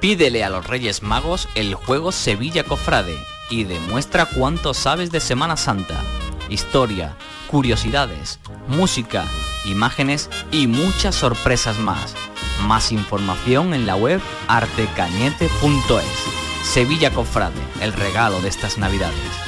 Pídele a los Reyes Magos el juego Sevilla Cofrade y demuestra cuánto sabes de Semana Santa. Historia, curiosidades, música, imágenes y muchas sorpresas más. Más información en la web artecañete.es. Sevilla Cofrade, el regalo de estas navidades.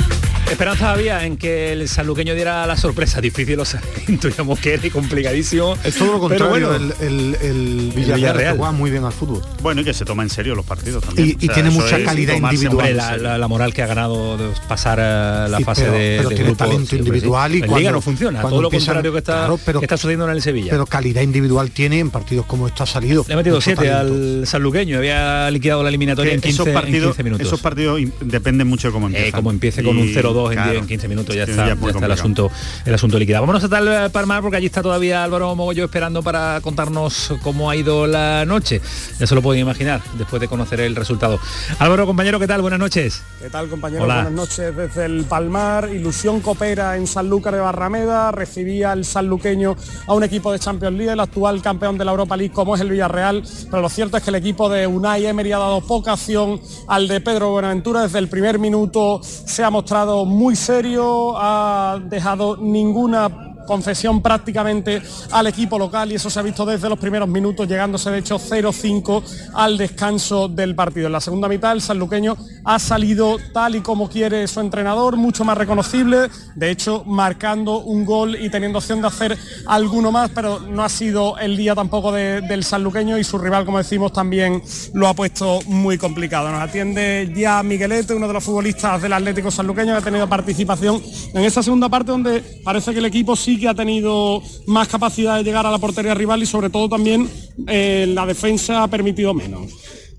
Esperanza había en que el sanluqueño diera la sorpresa. Difícil lo [laughs] intuíamos que era y complicadísimo. Es todo lo Pero contrario, bueno, el, el- el Villarreal, juega muy bien al fútbol. Bueno, y que se toma en serio los partidos también. Y- y tiene mucha calidad individual. la, serio. la- la moral que ha ganado de pasar a la Sí, fase pero- de, pero de tiene grupos, talento sí. individual y cuando- Liga no funciona, cuando todo lo empiezan- contrario que está, claro, pero- que está sucediendo en el Sevilla. Pero calidad individual tiene en partidos como esto ha salido. Le ha metido Mucho 7 talento. al sanluqueño, había liquidado la eliminatoria en 15, esos, en partidos, 15 minutos. esos partidos dependen mucho de cómo empiezan. Eh, como empiece con Y, un 0-2 en, claro, 10, en 15 minutos ya sí, está, ya ya es muy está el asunto el asunto liquidado. Vámonos a tal Palmar porque allí está todavía Álvaro Mogollo esperando para contarnos cómo ha ido la noche. Ya se lo pueden imaginar después de conocer el resultado. Álvaro, compañero, ¿qué tal? Buenas noches. ¿Qué tal compañeros? Hola. Buenas noches desde el Palmar. Ilusión Copera en Sanlúcar de Barrameda. Recibía el sanluqueño a un equipo de Champions League, el actual campeón de la Europa League como es el Villarreal. Pero lo cierto es que el equipo de Unai Emery ha dado poca acción al de Pedro Buenaventura. Desde el primer minuto se ha mostrado muy serio, ha dejado ninguna concesión prácticamente al equipo local y eso se ha visto desde los primeros minutos, llegándose de hecho 0-5 al descanso del partido. En la segunda mitad el sanluqueño ha salido tal y como quiere su entrenador, mucho más reconocible, de hecho marcando un gol y teniendo opción de hacer alguno más, pero no ha sido el día tampoco de- del sanluqueño y su rival, como decimos, también lo ha puesto muy complicado. Nos atiende ya Miguelete, uno de los futbolistas del Atlético Sanluqueño, que ha tenido participación en esta segunda parte donde parece que el equipo sí que ha tenido más capacidad de llegar a la portería rival y sobre todo también eh, la defensa ha permitido menos.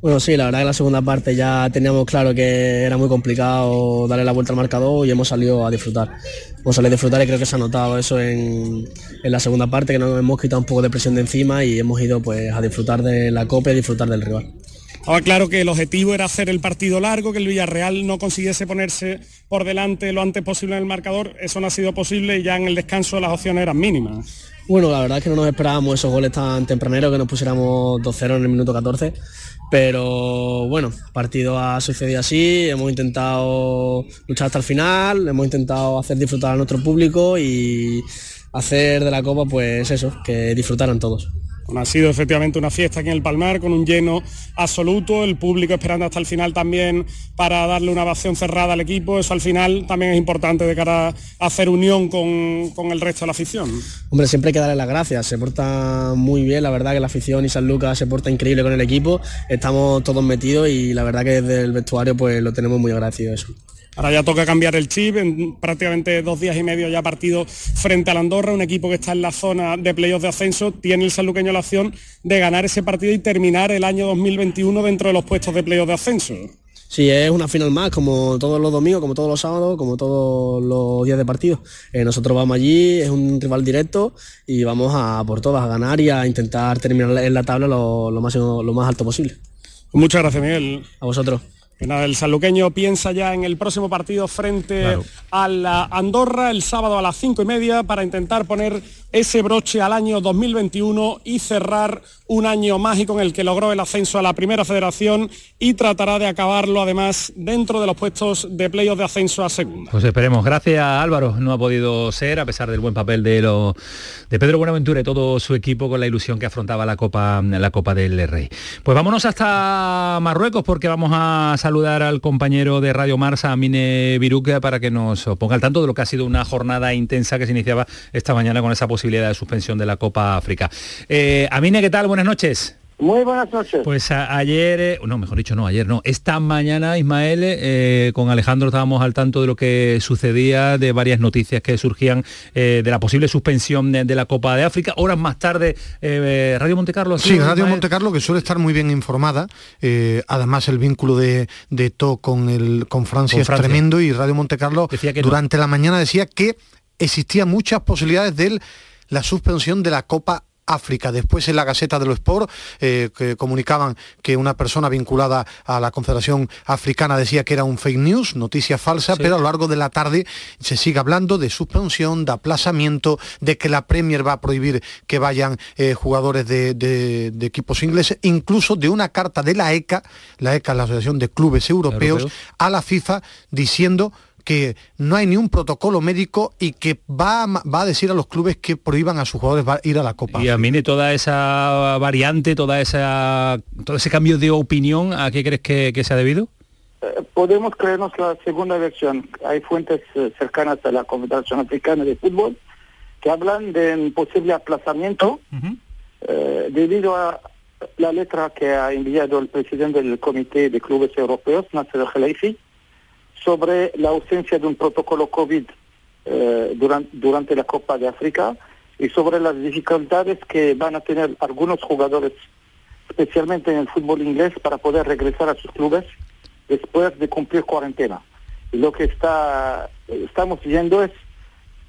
Bueno, sí, la verdad que la segunda parte ya teníamos claro que era muy complicado darle la vuelta al marcador y hemos salido a disfrutar. Hemos salido a disfrutar y creo que se ha notado eso en, en la segunda parte, que nos hemos quitado un poco de presión de encima y hemos ido pues a disfrutar de la copa y disfrutar del rival. Estaba claro que el objetivo era hacer el partido largo, que el Villarreal no consiguiese ponerse por delante lo antes posible en el marcador. Eso no ha sido posible y ya en el descanso las opciones eran mínimas. Bueno, la verdad es que no nos esperábamos esos goles tan tempraneros que nos pusiéramos 2-0 en el minuto 14. Pero bueno, el partido ha sucedido así, hemos intentado luchar hasta el final, hemos intentado hacer disfrutar a nuestro público y hacer de la Copa pues eso, que disfrutaran todos. Ha sido efectivamente una fiesta aquí en el Palmar con un lleno absoluto, el público esperando hasta el final también para darle una ovación cerrada al equipo. Eso al final también es importante de cara a hacer unión con, con el resto de la afición. Hombre, siempre hay que darle las gracias, se porta muy bien, la verdad que la afición y San Lucas se porta increíble con el equipo, estamos todos metidos y la verdad que desde el vestuario pues lo tenemos muy agradecido eso. Ahora ya toca cambiar el chip, en prácticamente dos días y medio ya partido frente al Andorra, un equipo que está en la zona de playoffs de ascenso, tiene el sanluqueño la opción de ganar ese partido y terminar el año 2021 dentro de los puestos de playoffs de ascenso. Sí, es una final más, como todos los domingos, como todos los sábados, como todos los días de partido. Eh, nosotros vamos allí, es un rival directo y vamos a por todas, a ganar y a intentar terminar en la tabla lo, lo máximo- lo más alto posible. Muchas gracias, Miguel. A vosotros. Nada, el sanluqueño piensa ya en el próximo partido frente Claro. a la Andorra el sábado a las cinco y media para intentar poner ese broche al año 2021 y cerrar un año mágico en el que logró el ascenso a la primera federación y tratará de acabarlo además dentro de los puestos de playoff de ascenso a segunda. Pues esperemos. Gracias Álvaro. No ha podido ser, a pesar del buen papel de, lo, de Pedro Buenaventura y todo su equipo con la ilusión que afrontaba la Copa, la Copa del Rey. Pues vámonos hasta Marruecos porque vamos a saludar al compañero de Radio Marsa, Amine Biruque, para que nos ponga al tanto de lo que ha sido una jornada intensa que se iniciaba esta mañana con esa posibilidad de suspensión de la Copa África. Eh, Amine, ¿qué tal? Buenas noches. Muy buenas noches. Pues a- ayer, eh, no, mejor dicho, no, ayer no, esta mañana, Ismael, eh, con Alejandro estábamos al tanto de lo que sucedía, de varias noticias que surgían eh, de la posible suspensión de, de la Copa de África. Horas más tarde, eh, Radio Montecarlo. Sí, Radio Monte Carlo, que suele estar muy bien informada. eh, además, el vínculo de, de To con, el, con Francia Con es tremendo y Radio Monte Carlo que no. durante la mañana decía que existían muchas posibilidades de la suspensión de la Copa África. Después en la Gaceta de los Sport eh, que comunicaban que una persona vinculada a la Confederación Africana decía que era un fake news, noticia falsa, pero a lo largo de la tarde se sigue hablando de suspensión, de aplazamiento, de que la Premier va a prohibir que vayan eh, jugadores de, de- de equipos ingleses, incluso de una carta de la ECA, la ECA, la Asociación de Clubes Europeos, Europeos. a la FIFA diciendo que no hay ni un protocolo médico y que va a, ma- va a decir a los clubes que prohíban a sus jugadores ir a la Copa. Y a mí toda esa variante, toda esa, todo ese cambio de opinión, ¿a qué crees que, que se ha debido? eh, podemos creernos la segunda versión. Hay fuentes eh, cercanas a la Confederación Africana de Fútbol que hablan de un posible aplazamiento eh, debido a la letra que ha enviado el presidente del Comité de Clubes Europeos, Nasser El sobre la ausencia de un protocolo COVID durante, durante la Copa de África y sobre las dificultades que van a tener algunos jugadores, especialmente en el fútbol inglés, para poder regresar a sus clubes después de cumplir cuarentena. Y lo que está, estamos viendo es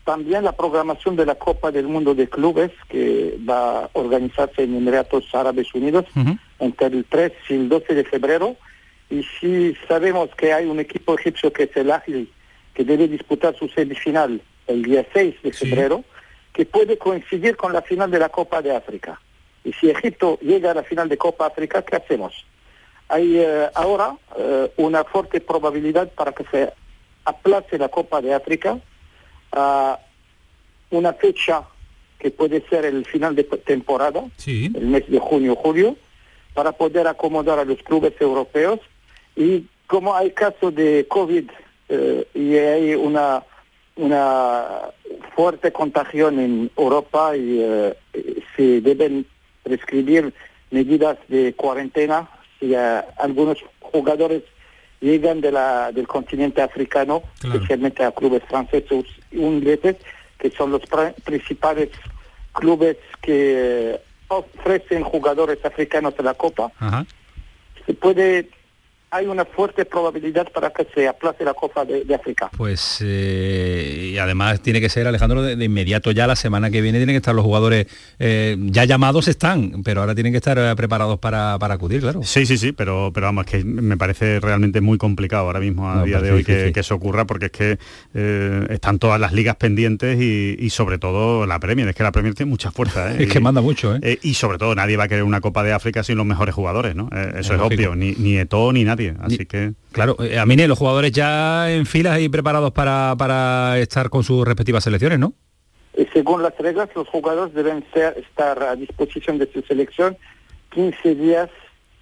también la programación de la Copa del Mundo de Clubes que va a organizarse en Emiratos Árabes Unidos entre el 3 y el 12 de febrero. Y si sabemos que hay un equipo egipcio que es el Ahly, que debe disputar su semifinal el día 6 de febrero, que puede coincidir con la final de la Copa de África. Y si Egipto llega a la final de Copa África, ¿qué hacemos? hay eh, ahora eh, una fuerte probabilidad para que se aplace la Copa de África a una fecha que puede ser el final de temporada, el mes de junio-julio, para poder acomodar a los clubes europeos. Y como hay casos de COVID eh, y hay una, una fuerte contagión en Europa y se deben prescribir medidas de cuarentena algunos jugadores llegan de la, del continente africano, especialmente a clubes franceses y ingleses, que son los principales clubes que ofrecen jugadores africanos a la Copa. Se puede hay una fuerte probabilidad para que se aplace la Copa de, África. Pues eh, y además tiene que ser, Alejandro, de, inmediato ya la semana que viene tienen que estar los jugadores eh, ya llamados están, pero ahora tienen que estar eh, preparados para, acudir, claro. Sí, sí, sí, pero, pero vamos, que me parece realmente muy complicado ahora mismo a día de hoy que, eso ocurra porque es que están todas las ligas pendientes y, sobre todo la Premier, es que la Premier tiene mucha fuerza. [laughs] es que manda mucho. y sobre todo nadie va a querer una Copa de África sin los mejores jugadores, ¿no? eso es, obvio, ni, ni Eto ni nadie así que... Claro, eh, a mí los jugadores ya en filas y preparados para, para estar con sus respectivas selecciones, ¿no? Eh, según las reglas, los jugadores deben ser, estar a disposición de su selección 15 días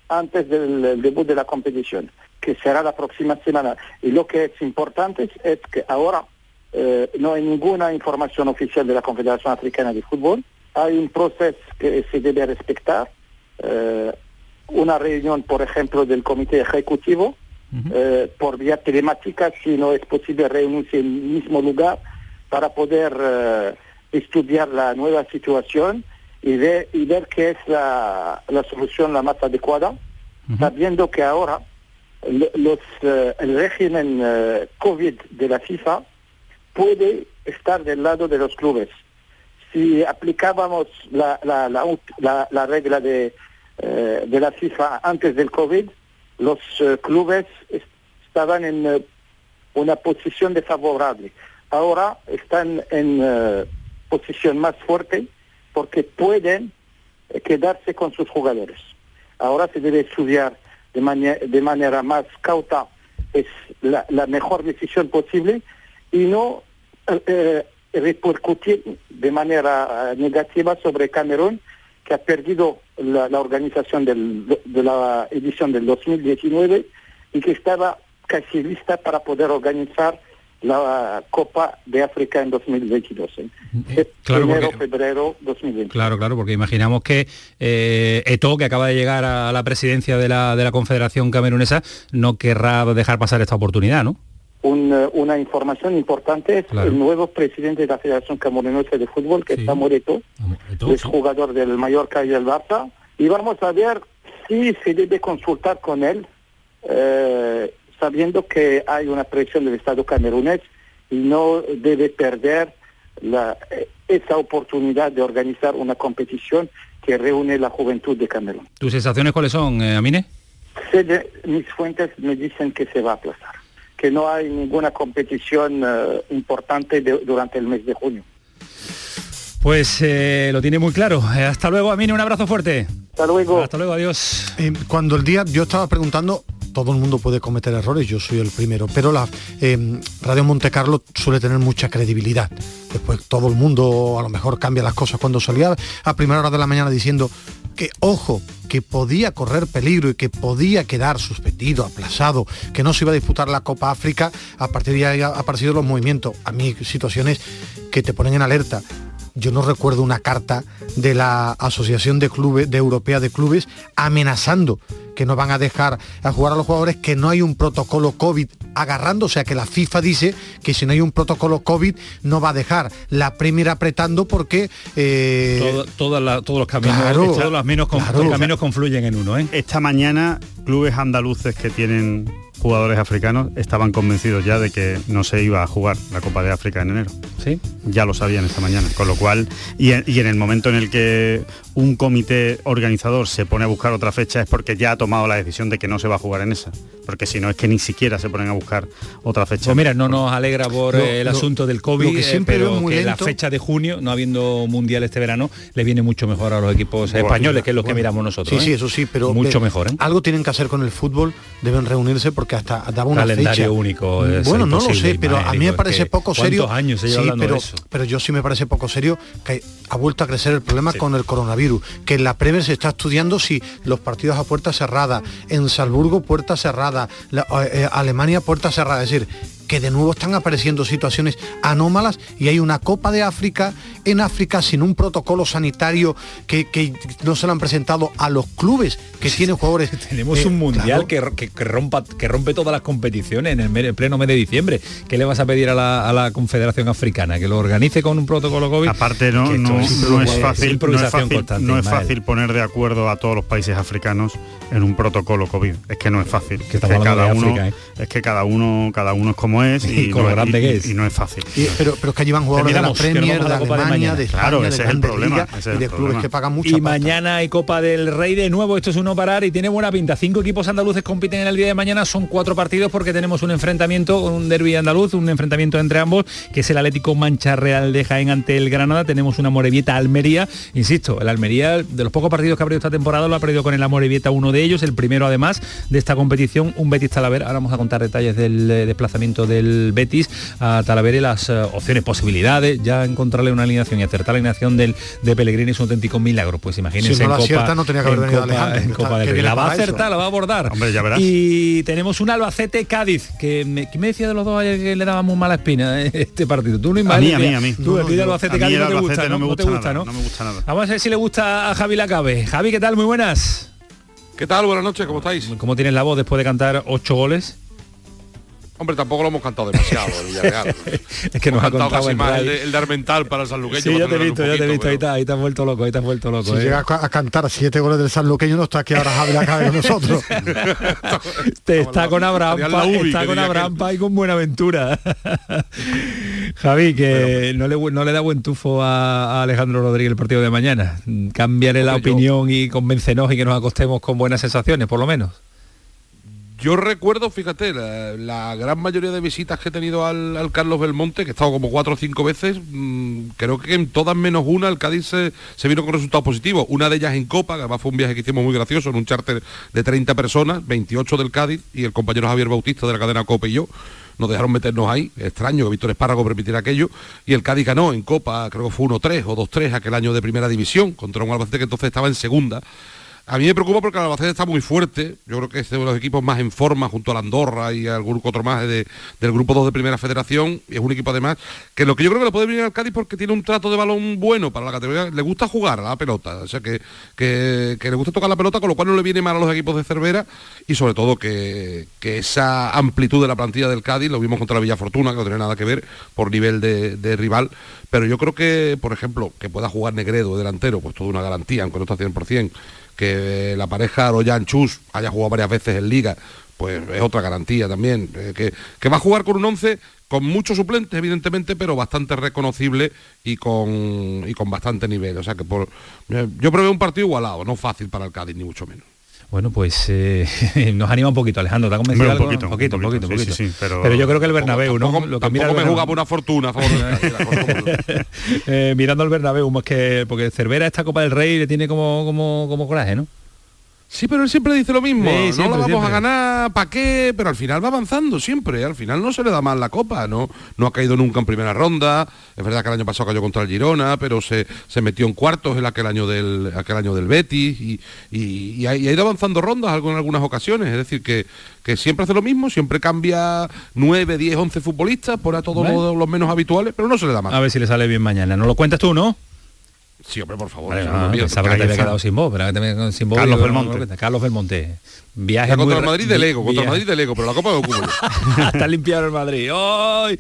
antes del, debut de la competición, que será la próxima semana. Y lo que es importante es que ahora eh, no hay ninguna información oficial de la Confederación Africana de Fútbol. Hay un proceso que se debe respetar una reunión, por ejemplo, del comité ejecutivo eh, por vía telemática, si no es posible reunirse en el mismo lugar para poder eh, estudiar la nueva situación y ver, y ver qué es la, solución la más adecuada, sabiendo que ahora los, eh, el régimen COVID de la FIFA puede estar del lado de los clubes. Si aplicábamos la, la, la, la regla de eh, de la FIFA antes del COVID, los eh, clubes estaban en eh, una posición desfavorable. Ahora están en posición más fuerte porque pueden quedarse con sus jugadores. Ahora se debe estudiar de, de manera más cauta es la, mejor decisión posible y no repercutir de manera negativa sobre Camerún que ha perdido la, organización de la edición del 2019 y que estaba casi lista para poder organizar la Copa de África en 2022. ¿eh? Eh, claro, febrero 2020. Claro, claro, porque imaginamos que eh, Eto, que acaba de llegar a la presidencia de la, de la Confederación Camerunesa, no querrá dejar pasar esta oportunidad, ¿no? Una información importante. Es el nuevo presidente de la Federación Camerunesa de Fútbol, que está Moreto, es jugador del Mallorca y del Barça, y vamos a ver si se debe consultar con él, eh, sabiendo que hay una presión del Estado camerunés y no debe perder la, esa oportunidad de organizar una competición que reúne la juventud de Camerún. ¿Tus sensaciones cuáles son, eh, Amine? mis fuentes me dicen que se va a aplazar que no hay ninguna competición eh, importante durante el mes de junio. Pues eh, lo tiene muy claro. Eh, hasta luego, Amine, un abrazo fuerte. Hasta luego. Hasta luego, adiós. cuando el día, yo estaba preguntando, todo el mundo puede cometer errores, yo soy el primero, pero la Radio Monte Carlo suele tener mucha credibilidad. Después todo el mundo a lo mejor cambia las cosas cuando salía a primera hora de la mañana diciendo que, ojo, que podía correr peligro y que podía quedar suspendido, aplazado, que no se iba a disputar la Copa África, a partir de ahí han aparecido los movimientos. A mí situaciones que te ponen en alerta yo no recuerdo una carta de la Asociación de Clubes de Europea de Clubes amenazando que no van a dejar a jugar a los jugadores, que no hay un protocolo COVID agarrándose a que la FIFA dice que si no hay un protocolo COVID no va a dejar. La Premier apretando porque... Eh, todos los caminos, todos los caminos confluyen en uno. ¿eh? Esta mañana clubes andaluces que tienen jugadores africanos estaban convencidos ya de que no se iba a jugar la Copa de África en enero. Sí. Ya lo sabían esta mañana. Con lo cual, y en, el momento en el que un comité organizador se pone a buscar otra fecha es porque ya ha tomado la decisión de que no se va a jugar en esa. Porque si no es que ni siquiera se ponen a buscar otra fecha. Pues mira, no nos alegra por el asunto del COVID, que siempre pero que la fecha de junio, no habiendo mundial este verano, le viene mucho mejor a los equipos españoles, que es lo que miramos nosotros. Sí, sí, ¿eh? eso sí, pero mucho mejor. ¿eh? Algo tienen que hacer con el fútbol, deben reunirse porque hasta daba una calendario único. bueno, no lo sé, pero a mí me parece poco serio. años sí, pero, pero yo sí me parece poco serio que ha vuelto a crecer el problema con el coronavirus, que en la Premier se está estudiando si los partidos a puerta cerrada, en Salzburgo puerta cerrada, eh, eh, Alemania puerta cerrada, es decir, que de nuevo están apareciendo situaciones anómalas y hay una Copa de África en África sin un protocolo sanitario que, no se lo han presentado a los clubes que tienen jugadores. [laughs] Tenemos eh, un mundial que, rompa, que rompe todas las competiciones en el pleno mes de diciembre. ¿Qué le vas a pedir a la, Confederación Africana? ¿Que lo organice con un protocolo COVID? Aparte no, no, es, fácil, no es fácil, poner de acuerdo a todos los países africanos en un protocolo COVID. Es que no es fácil. Que es, que cada uno, ¿eh? es que cada uno cada uno es como es [laughs] y, con lo grande que es. Y no es fácil. pero, pero es que llevan jugadores de la Premier, de Alemania, de España, claro, ese es el problema, y de clubes que pagan mucho. Y mañana hay Copa del Rey de nuevo, esto es uno parar y tiene buena pinta. Cinco equipos andaluces compiten en el día de mañana, son cuatro partidos porque tenemos un enfrentamiento, un derby andaluz, un enfrentamiento entre ambos, que es el Atlético Mancha Real de Jaén ante el Granada. Tenemos una Morevieta Almería, insisto, el Almería, de los pocos partidos que ha perdido esta temporada, lo ha perdido con el Amorebieta uno de ellos, el primero además de esta competición, un Betis Talaver. Ahora vamos a contar detalles del eh, desplazamiento del Betis a Talavera las eh, opciones, posibilidades, ya encontrarle una alineación y acertar la alineación del, de Pellegrini es un auténtico milagro. Pues imagínense si no en, Copa, no tenía que haber en, Copa, del La va a acertar, la va a abordar. Hombre, ya verás. Y tenemos un Albacete Cádiz, que me, me decía de los dos ayer que le daba muy mala espina eh, [laughs] este partido. Tú no a mí, a mí, a mí. Tú, el Albacete Cádiz no te gusta, ¿no? No, te gusta, ¿no? No me gusta nada. Vamos a ver si le gusta a Javi Lacabe. Javi, ¿qué tal? Muy buenas. ¿Qué tal? Buenas noches, ¿cómo estáis? ¿Cómo tienes la voz después de cantar ocho goles? Hombre, tampoco lo hemos cantado demasiado el Villarreal. [laughs] es que nos ha contado casi más el, el, de Armental para el sanluqueño. Sí, ya te he visto, ya te he visto, ahí, está, ahí te has vuelto loco, ahí te has vuelto loco. Si ¿eh? llega a, cantar siete goles del sanluqueño, no está aquí ahora Javi la de nosotros. [laughs] te está con Abrampa, está con Abrampa y con Buenaventura. [laughs] Javi, que no, le, no le da buen tufo a, Alejandro Rodríguez el partido de mañana. Cambiarle la opinión y convencenos y que nos acostemos con buenas sensaciones, por lo menos. Yo recuerdo, fíjate, la, gran mayoría de visitas que he tenido al, Carlos Belmonte, que he estado como cuatro o cinco veces, mm, creo que en todas menos una el Cádiz se, vino con resultados positivos. Una de ellas en Copa, que además fue un viaje que hicimos muy gracioso, en un charter de 30 personas, 28 del Cádiz, y el compañero Javier Bautista de la cadena Copa y yo nos dejaron meternos ahí, extraño que Víctor Espárrago permitiera aquello, y el Cádiz ganó en Copa, creo que fue 1-3 o 2-3 aquel año de primera división, contra un Albacete que entonces estaba en segunda, a mí me preocupa porque el Albacete está muy fuerte. Yo creo que es uno de los equipos más en forma junto a la Andorra y algún otro más del grupo 2 de Primera Federación. Y es un equipo además que lo que yo creo que le puede venir al Cádiz porque tiene un trato de balón bueno para la categoría. Le gusta jugar a la pelota. O sea, que, que, le gusta tocar la pelota, con lo cual no le viene mal a los equipos de Cervera. Y sobre todo que, esa amplitud de la plantilla del Cádiz, lo vimos contra la Villa Fortuna, que no tiene nada que ver por nivel de, de rival. Pero yo creo que, por ejemplo, que pueda jugar Negredo delantero, pues toda una garantía, aunque no está 100% que la pareja Royan Chus haya jugado varias veces en liga, pues es otra garantía también. Eh, que, va a jugar con un 11 con muchos suplentes, evidentemente, pero bastante reconocible y con, y con bastante nivel. O sea que eh, yo prevé un partido igualado, no fácil para el Cádiz, ni mucho menos. Bueno, pues eh, [laughs] nos anima un poquito, Alejandro. ¿Te ha convencido un poquito, un poquito, un poquito, sí, poquito. Sí, pero... pero... yo creo que el Bernabéu, ¿no? Lo que mira me jugaba una fortuna a favor [laughs] [laughs] eh, mirando el Bernabéu, más que porque Cervera esta Copa del Rey le tiene como, como, como coraje, ¿no? Sí, pero él siempre dice lo mismo. Sí, no siempre, la vamos siempre. a ganar, ¿para qué? Pero al final va avanzando siempre. Al final no se le da mal la copa. No, no ha caído nunca en primera ronda. Es verdad que el año pasado cayó contra el Girona, pero se, se metió en cuartos en aquel año del, aquel año del Betis y, y- y ha, y ha ido avanzando rondas en algunas ocasiones. Es decir, que, que siempre hace lo mismo, siempre cambia 9, 10, 11 futbolistas, por a todos Bueno. los, los menos habituales, pero no se le da mal. A ver si le sale bien mañana. ¿No lo cuentas tú, no? Sí, hombre, por favor. Vale, si no no, pensaba que te había quedado sin voz, pero te había quedado sin voz. Carlos Belmonte. Carlos Belmonte. Viaje contra el Madrid de Lego, contra el Madrid de Lego, pero la copa de Ocupo. [laughs] Está limpiado el Madrid. ¡Ay!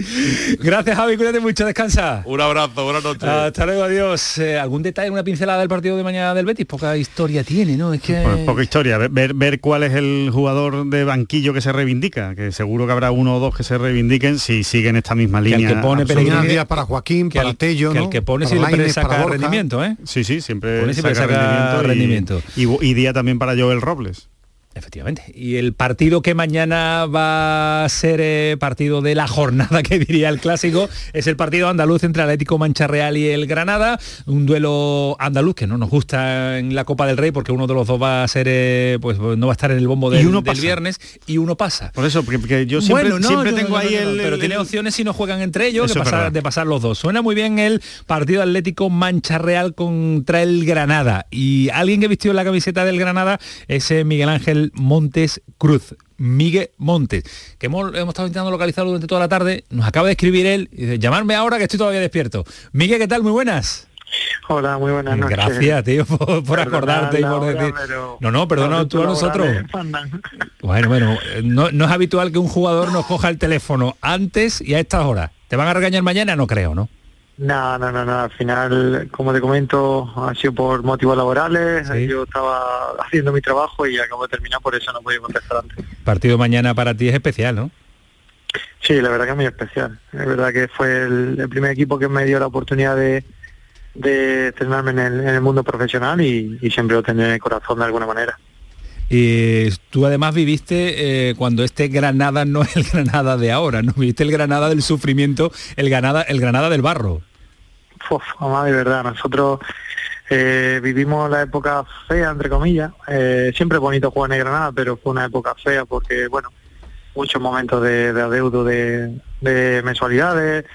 Gracias, Javi. Cuídate mucho. Descansa. Un abrazo, buenas noches. Hasta luego, adiós. Eh, ¿Algún detalle, una pincelada del partido de mañana del Betis? Poca historia tiene, ¿no? Es que... Pues poca historia, ver, ver, cuál es el jugador de banquillo que se reivindica, que seguro que habrá uno o dos que se reivindiquen si siguen esta misma Que el línea. que pone días para Joaquín, que para el- Tello, que el ¿no? que pone Para Lainez, para saca Borja. Rendimiento, ¿eh? Sí, sí, siempre, siempre saca, rendimiento. y día también para Joel Robles. Efectivamente. Y el partido que mañana va a ser eh, partido de la jornada, [laughs] que diría el clásico, es el partido andaluz entre Atlético Mancha Real y el Granada. Un duelo andaluz que no nos gusta en la Copa del Rey porque uno de los dos va a ser, eh, pues no va a estar en el bombo Y del, uno del pasa. viernes y uno pasa. Por eso, porque, yo siempre, Bueno, no, siempre tengo no, ahí no, el... Pero el- tiene el- opciones si no juegan entre ellos pasar, de pasar los dos. Suena muy bien el partido Atlético Mancha Real contra el Granada. Y alguien que vistió la camiseta del Granada es eh, Miguel Ángel Montes Cruz. Miguel Montes, que hemos, hemos estado intentando localizarlo durante toda la tarde, nos acaba de escribir él, y dice, llamarme ahora que estoy todavía despierto. Miguel, ¿qué tal? Muy buenas. Hola, muy buenas noches. Gracias, tío, por, acordarte y por decir... No, no, perdona tú a nosotros. [laughs] Bueno, bueno, no, no es habitual que un jugador nos coja el teléfono antes y a estas horas. ¿Te van a regañar mañana? No creo, ¿no? No, no, no, no. Al final, como te comento, ha sido por motivos laborales. Yo estaba haciendo mi trabajo y acabo de terminar, por eso no podía contestar antes. Partido mañana para ti es especial, ¿no? Sí, la verdad que es muy especial. Es verdad que fue el, el primer equipo que me dio la oportunidad de, de estrenarme en el, en el mundo profesional y, y siempre lo tendré en el corazón de alguna manera. Y tú además viviste eh, cuando este Granada no es el [laughs] Granada de ahora, ¿no? Viviste el Granada del sufrimiento, el Granada, el Granada del barro. Uf, mamá, de verdad, nosotros eh, vivimos la época fea, entre comillas. Eh, siempre bonito jugar en Granada, pero fue una época fea porque, bueno, muchos momentos de, de adeudo de, de mensualidades,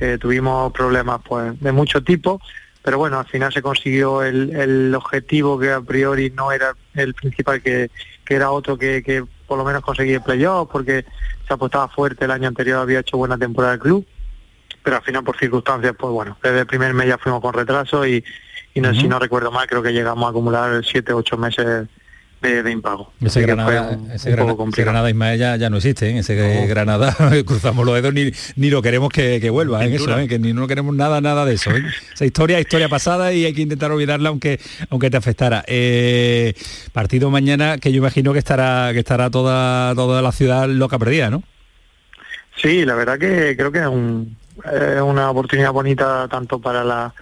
eh, tuvimos problemas pues de mucho tipo, pero bueno, al final se consiguió el, objetivo que a priori no era el principal, que, era otro que, que por lo menos conseguir el playoff, porque se apostaba fuerte, el año anterior había hecho buena temporada el club, pero al final por circunstancias, pues bueno, desde el primer mes ya fuimos con retraso y, y no, si no recuerdo mal, creo que llegamos a acumular siete, ocho meses de, de impago. Ese Granada, un- ese un. Granada Ismael ya, ya no existe, ¿eh? ese Granada [laughs] cruzamos los dedos ni, ni lo queremos que, que vuelva en eso. ¿eh? que ni no queremos nada, nada de eso. ¿eh? Esa historia es historia pasada y hay que intentar olvidarla aunque, aunque te afectara. Eh, partido mañana que yo imagino que estará, que estará toda, toda la ciudad loca perdida, ¿no? Sí, la verdad que creo que es un- es una oportunidad bonita tanto para la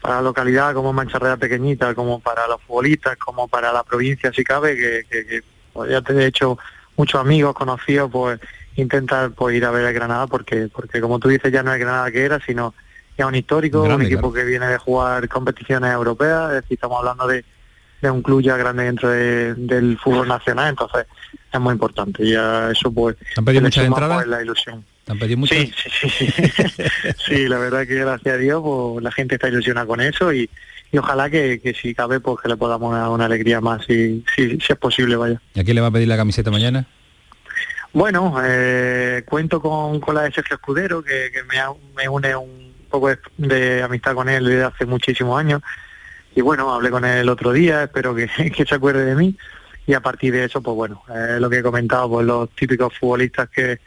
para la localidad como Mancha Real pequeñita, como para los futbolistas, como para la provincia si cabe, que, que- que, pues, ya te he hecho muchos amigos conocidos, pues intentar pues, ir a ver a Granada porque porque como tú dices ya no es Granada que era, sino ya un histórico, Grande, un equipo claro. que viene de jugar competiciones europeas, es decir, estamos hablando de, de un club ya grande dentro de- del fútbol nacional, entonces es muy importante y a eso pues ¿Han pedido muchas entradas? pues, la ilusión. ¿Te han pedido muchas? Sí, sí, sí, sí. [laughs] Sí, la verdad que gracias a Dios pues, la gente está ilusionada con eso y, y ojalá que, que si cabe pues que le podamos dar una alegría más si, si, si es posible, vaya. ¿Y a quién le va a pedir la camiseta mañana? Bueno, eh, cuento con, con la de Sergio Escudero, que, que me, me une un poco de, de amistad con él desde hace muchísimos años. Y bueno, hablé con él el otro día, espero que, [laughs] que se acuerde de mí. Y a partir de eso, pues bueno, eh, lo que he comentado, pues los típicos futbolistas que,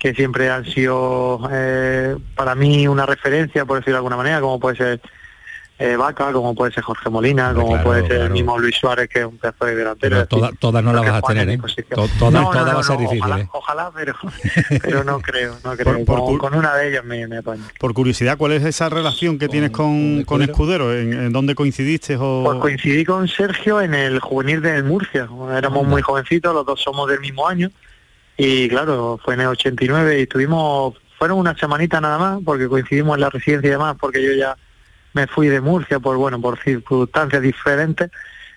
que siempre han sido eh, para mí una referencia, por decirlo de alguna manera, como puede ser eh, Vaca, como puede ser Jorge Molina, como claro, puede ser el claro. mismo Luis Suárez, que es un pedazo de delantero. Es decir, toda- todas no las vas a tener, ¿eh? todas No, todas no, va a ser no, difícil, ojalá, ¿eh? ojalá, pero, [laughs] pero no creo, no creo. Por- por con, una de ellas me, me apaño. Por curiosidad, ¿cuál es esa relación que tienes con, con Escudero? ¿En, en dónde coincidiste? O... Pues coincidí con Sergio en el juvenil del Murcia. Éramos muy jovencitos, los dos somos del mismo año. Y claro, fue en el 89 y estuvimos, fueron una semanita nada más, porque coincidimos en la residencia y demás, porque yo ya me fui de Murcia por, bueno, por circunstancias diferentes.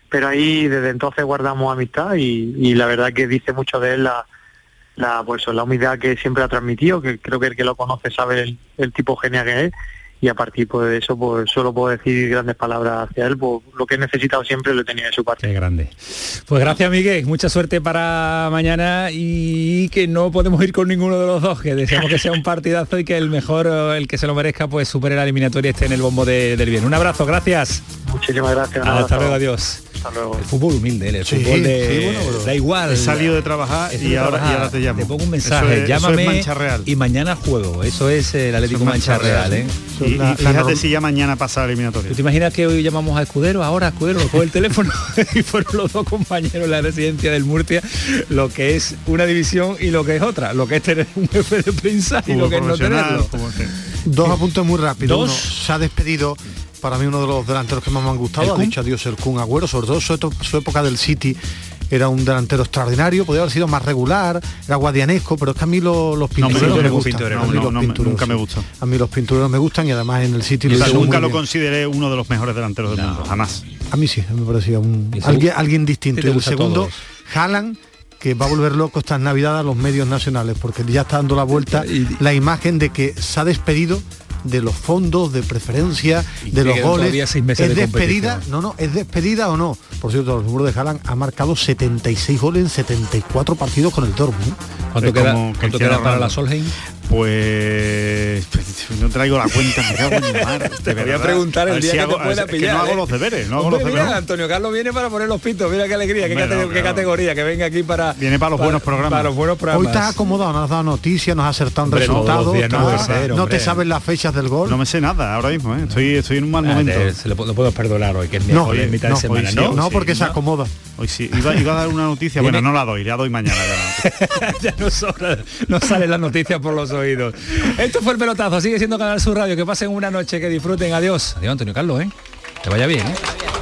pero ahí desde entonces guardamos amistad y, y la verdad que dice mucho de él la, la, pues, la humildad que siempre ha transmitido, que creo que el que lo conoce sabe el, el tipo genial que es y a partir pues, de eso pues solo puedo decir grandes palabras hacia él, pues, lo que he necesitado siempre lo tenía de su parte. Qué grande. Pues gracias Miguel, mucha suerte para mañana y que no podemos ir con ninguno de los dos, que deseamos que sea un [laughs] partidazo y que el mejor, el que se lo merezca, pues supere la eliminatoria y esté en el bombo de- del bien. Un abrazo, gracias. Muchísimas gracias. Hasta abrazo. luego, adiós. Hasta luego. El fútbol humilde, el Sí, fútbol de sí, bueno, pero da igual. he salido de trabajar He y de ahora- y trabajar, ahora te llamo. Te pongo un Eso mensaje, es- eso es llámame Mancha Real. y mañana juego. Eso es el Atlético Mancha, Real, ¿eh? Y, y fíjate si ya mañana pasa la eliminatoria. ¿Tú te imaginas que hoy llamamos a Escudero? Ahora Escudero nos coge el teléfono [laughs] y fueron los dos compañeros en la residencia del Murcia, lo que es una división y lo que es otra, lo que es tener un jefe de prensa y lo que es no tenerlo. Dos apuntes muy rápidos. Dos. Uno, se ha despedido para mí uno de los delanteros que más me han gustado, ¿El ha dicho adiós el Kun Agüero, sobre todo su época del City era un delantero extraordinario, podría haber sido más regular, era guadianesco, pero es que a mí lo- los No, pintureros no, me gustan. pinturero, A mí no, los no me- pintureros, nunca me gustó. A mí los pintureros me gustan y además en el City lo O sea, hizo nunca lo bien. consideré uno de los mejores delanteros del mundo, jamás. A mí sí, a mí me parecía un, alguien, alguien distinto. Y el segundo. Haaland, que va a volver loco estas navidades a los medios nacionales, porque ya está dando la vuelta la imagen de que se ha despedido de los fondos, de preferencia, de los goles. todavía seis meses ¿Es de despedida? No, no, ¿es despedida o no? Por cierto, los números de Haaland ha marcado 76 goles en 74 partidos con el Dortmund. ¿Cuánto queda, como cuánto queda para la. Solheim? Pues, pues, no traigo la cuenta, me cago en [laughs] Te voy a preguntar el día si que hago- te pueda es que pillar. no hago ¿eh? los deberes, no hago Hombre, los mira, deberes. Antonio Carlos viene para poner los pitos, mira qué alegría, qué, Hombre, cate- no, qué claro. categoría, que venga aquí para... Viene para los buenos programas. Para los buenos Hoy programas. te has acomodado, nos has dado noticias, nos has acertado un resultado, días no ser, te sabes las fechas del gol. No me sé nada ahora mismo, ¿eh? estoy, estoy en un mal Ah, momento. se lo, lo puedo perdonar hoy, que es No, mitad de semana, hoy sí, ¿no? hoy sí, porque se acomoda. Hoy sí, iba, iba a dar una noticia, bueno, no la doy, la doy mañana. [laughs] ya. no sobra, no salen las noticias por los oídos. Esto fue el pelotazo, sigue siendo Canal Sur Radio, que pasen una noche, que disfruten, adiós. Adiós Antonio Carlos, ¿eh? Que vaya bien, ¿eh?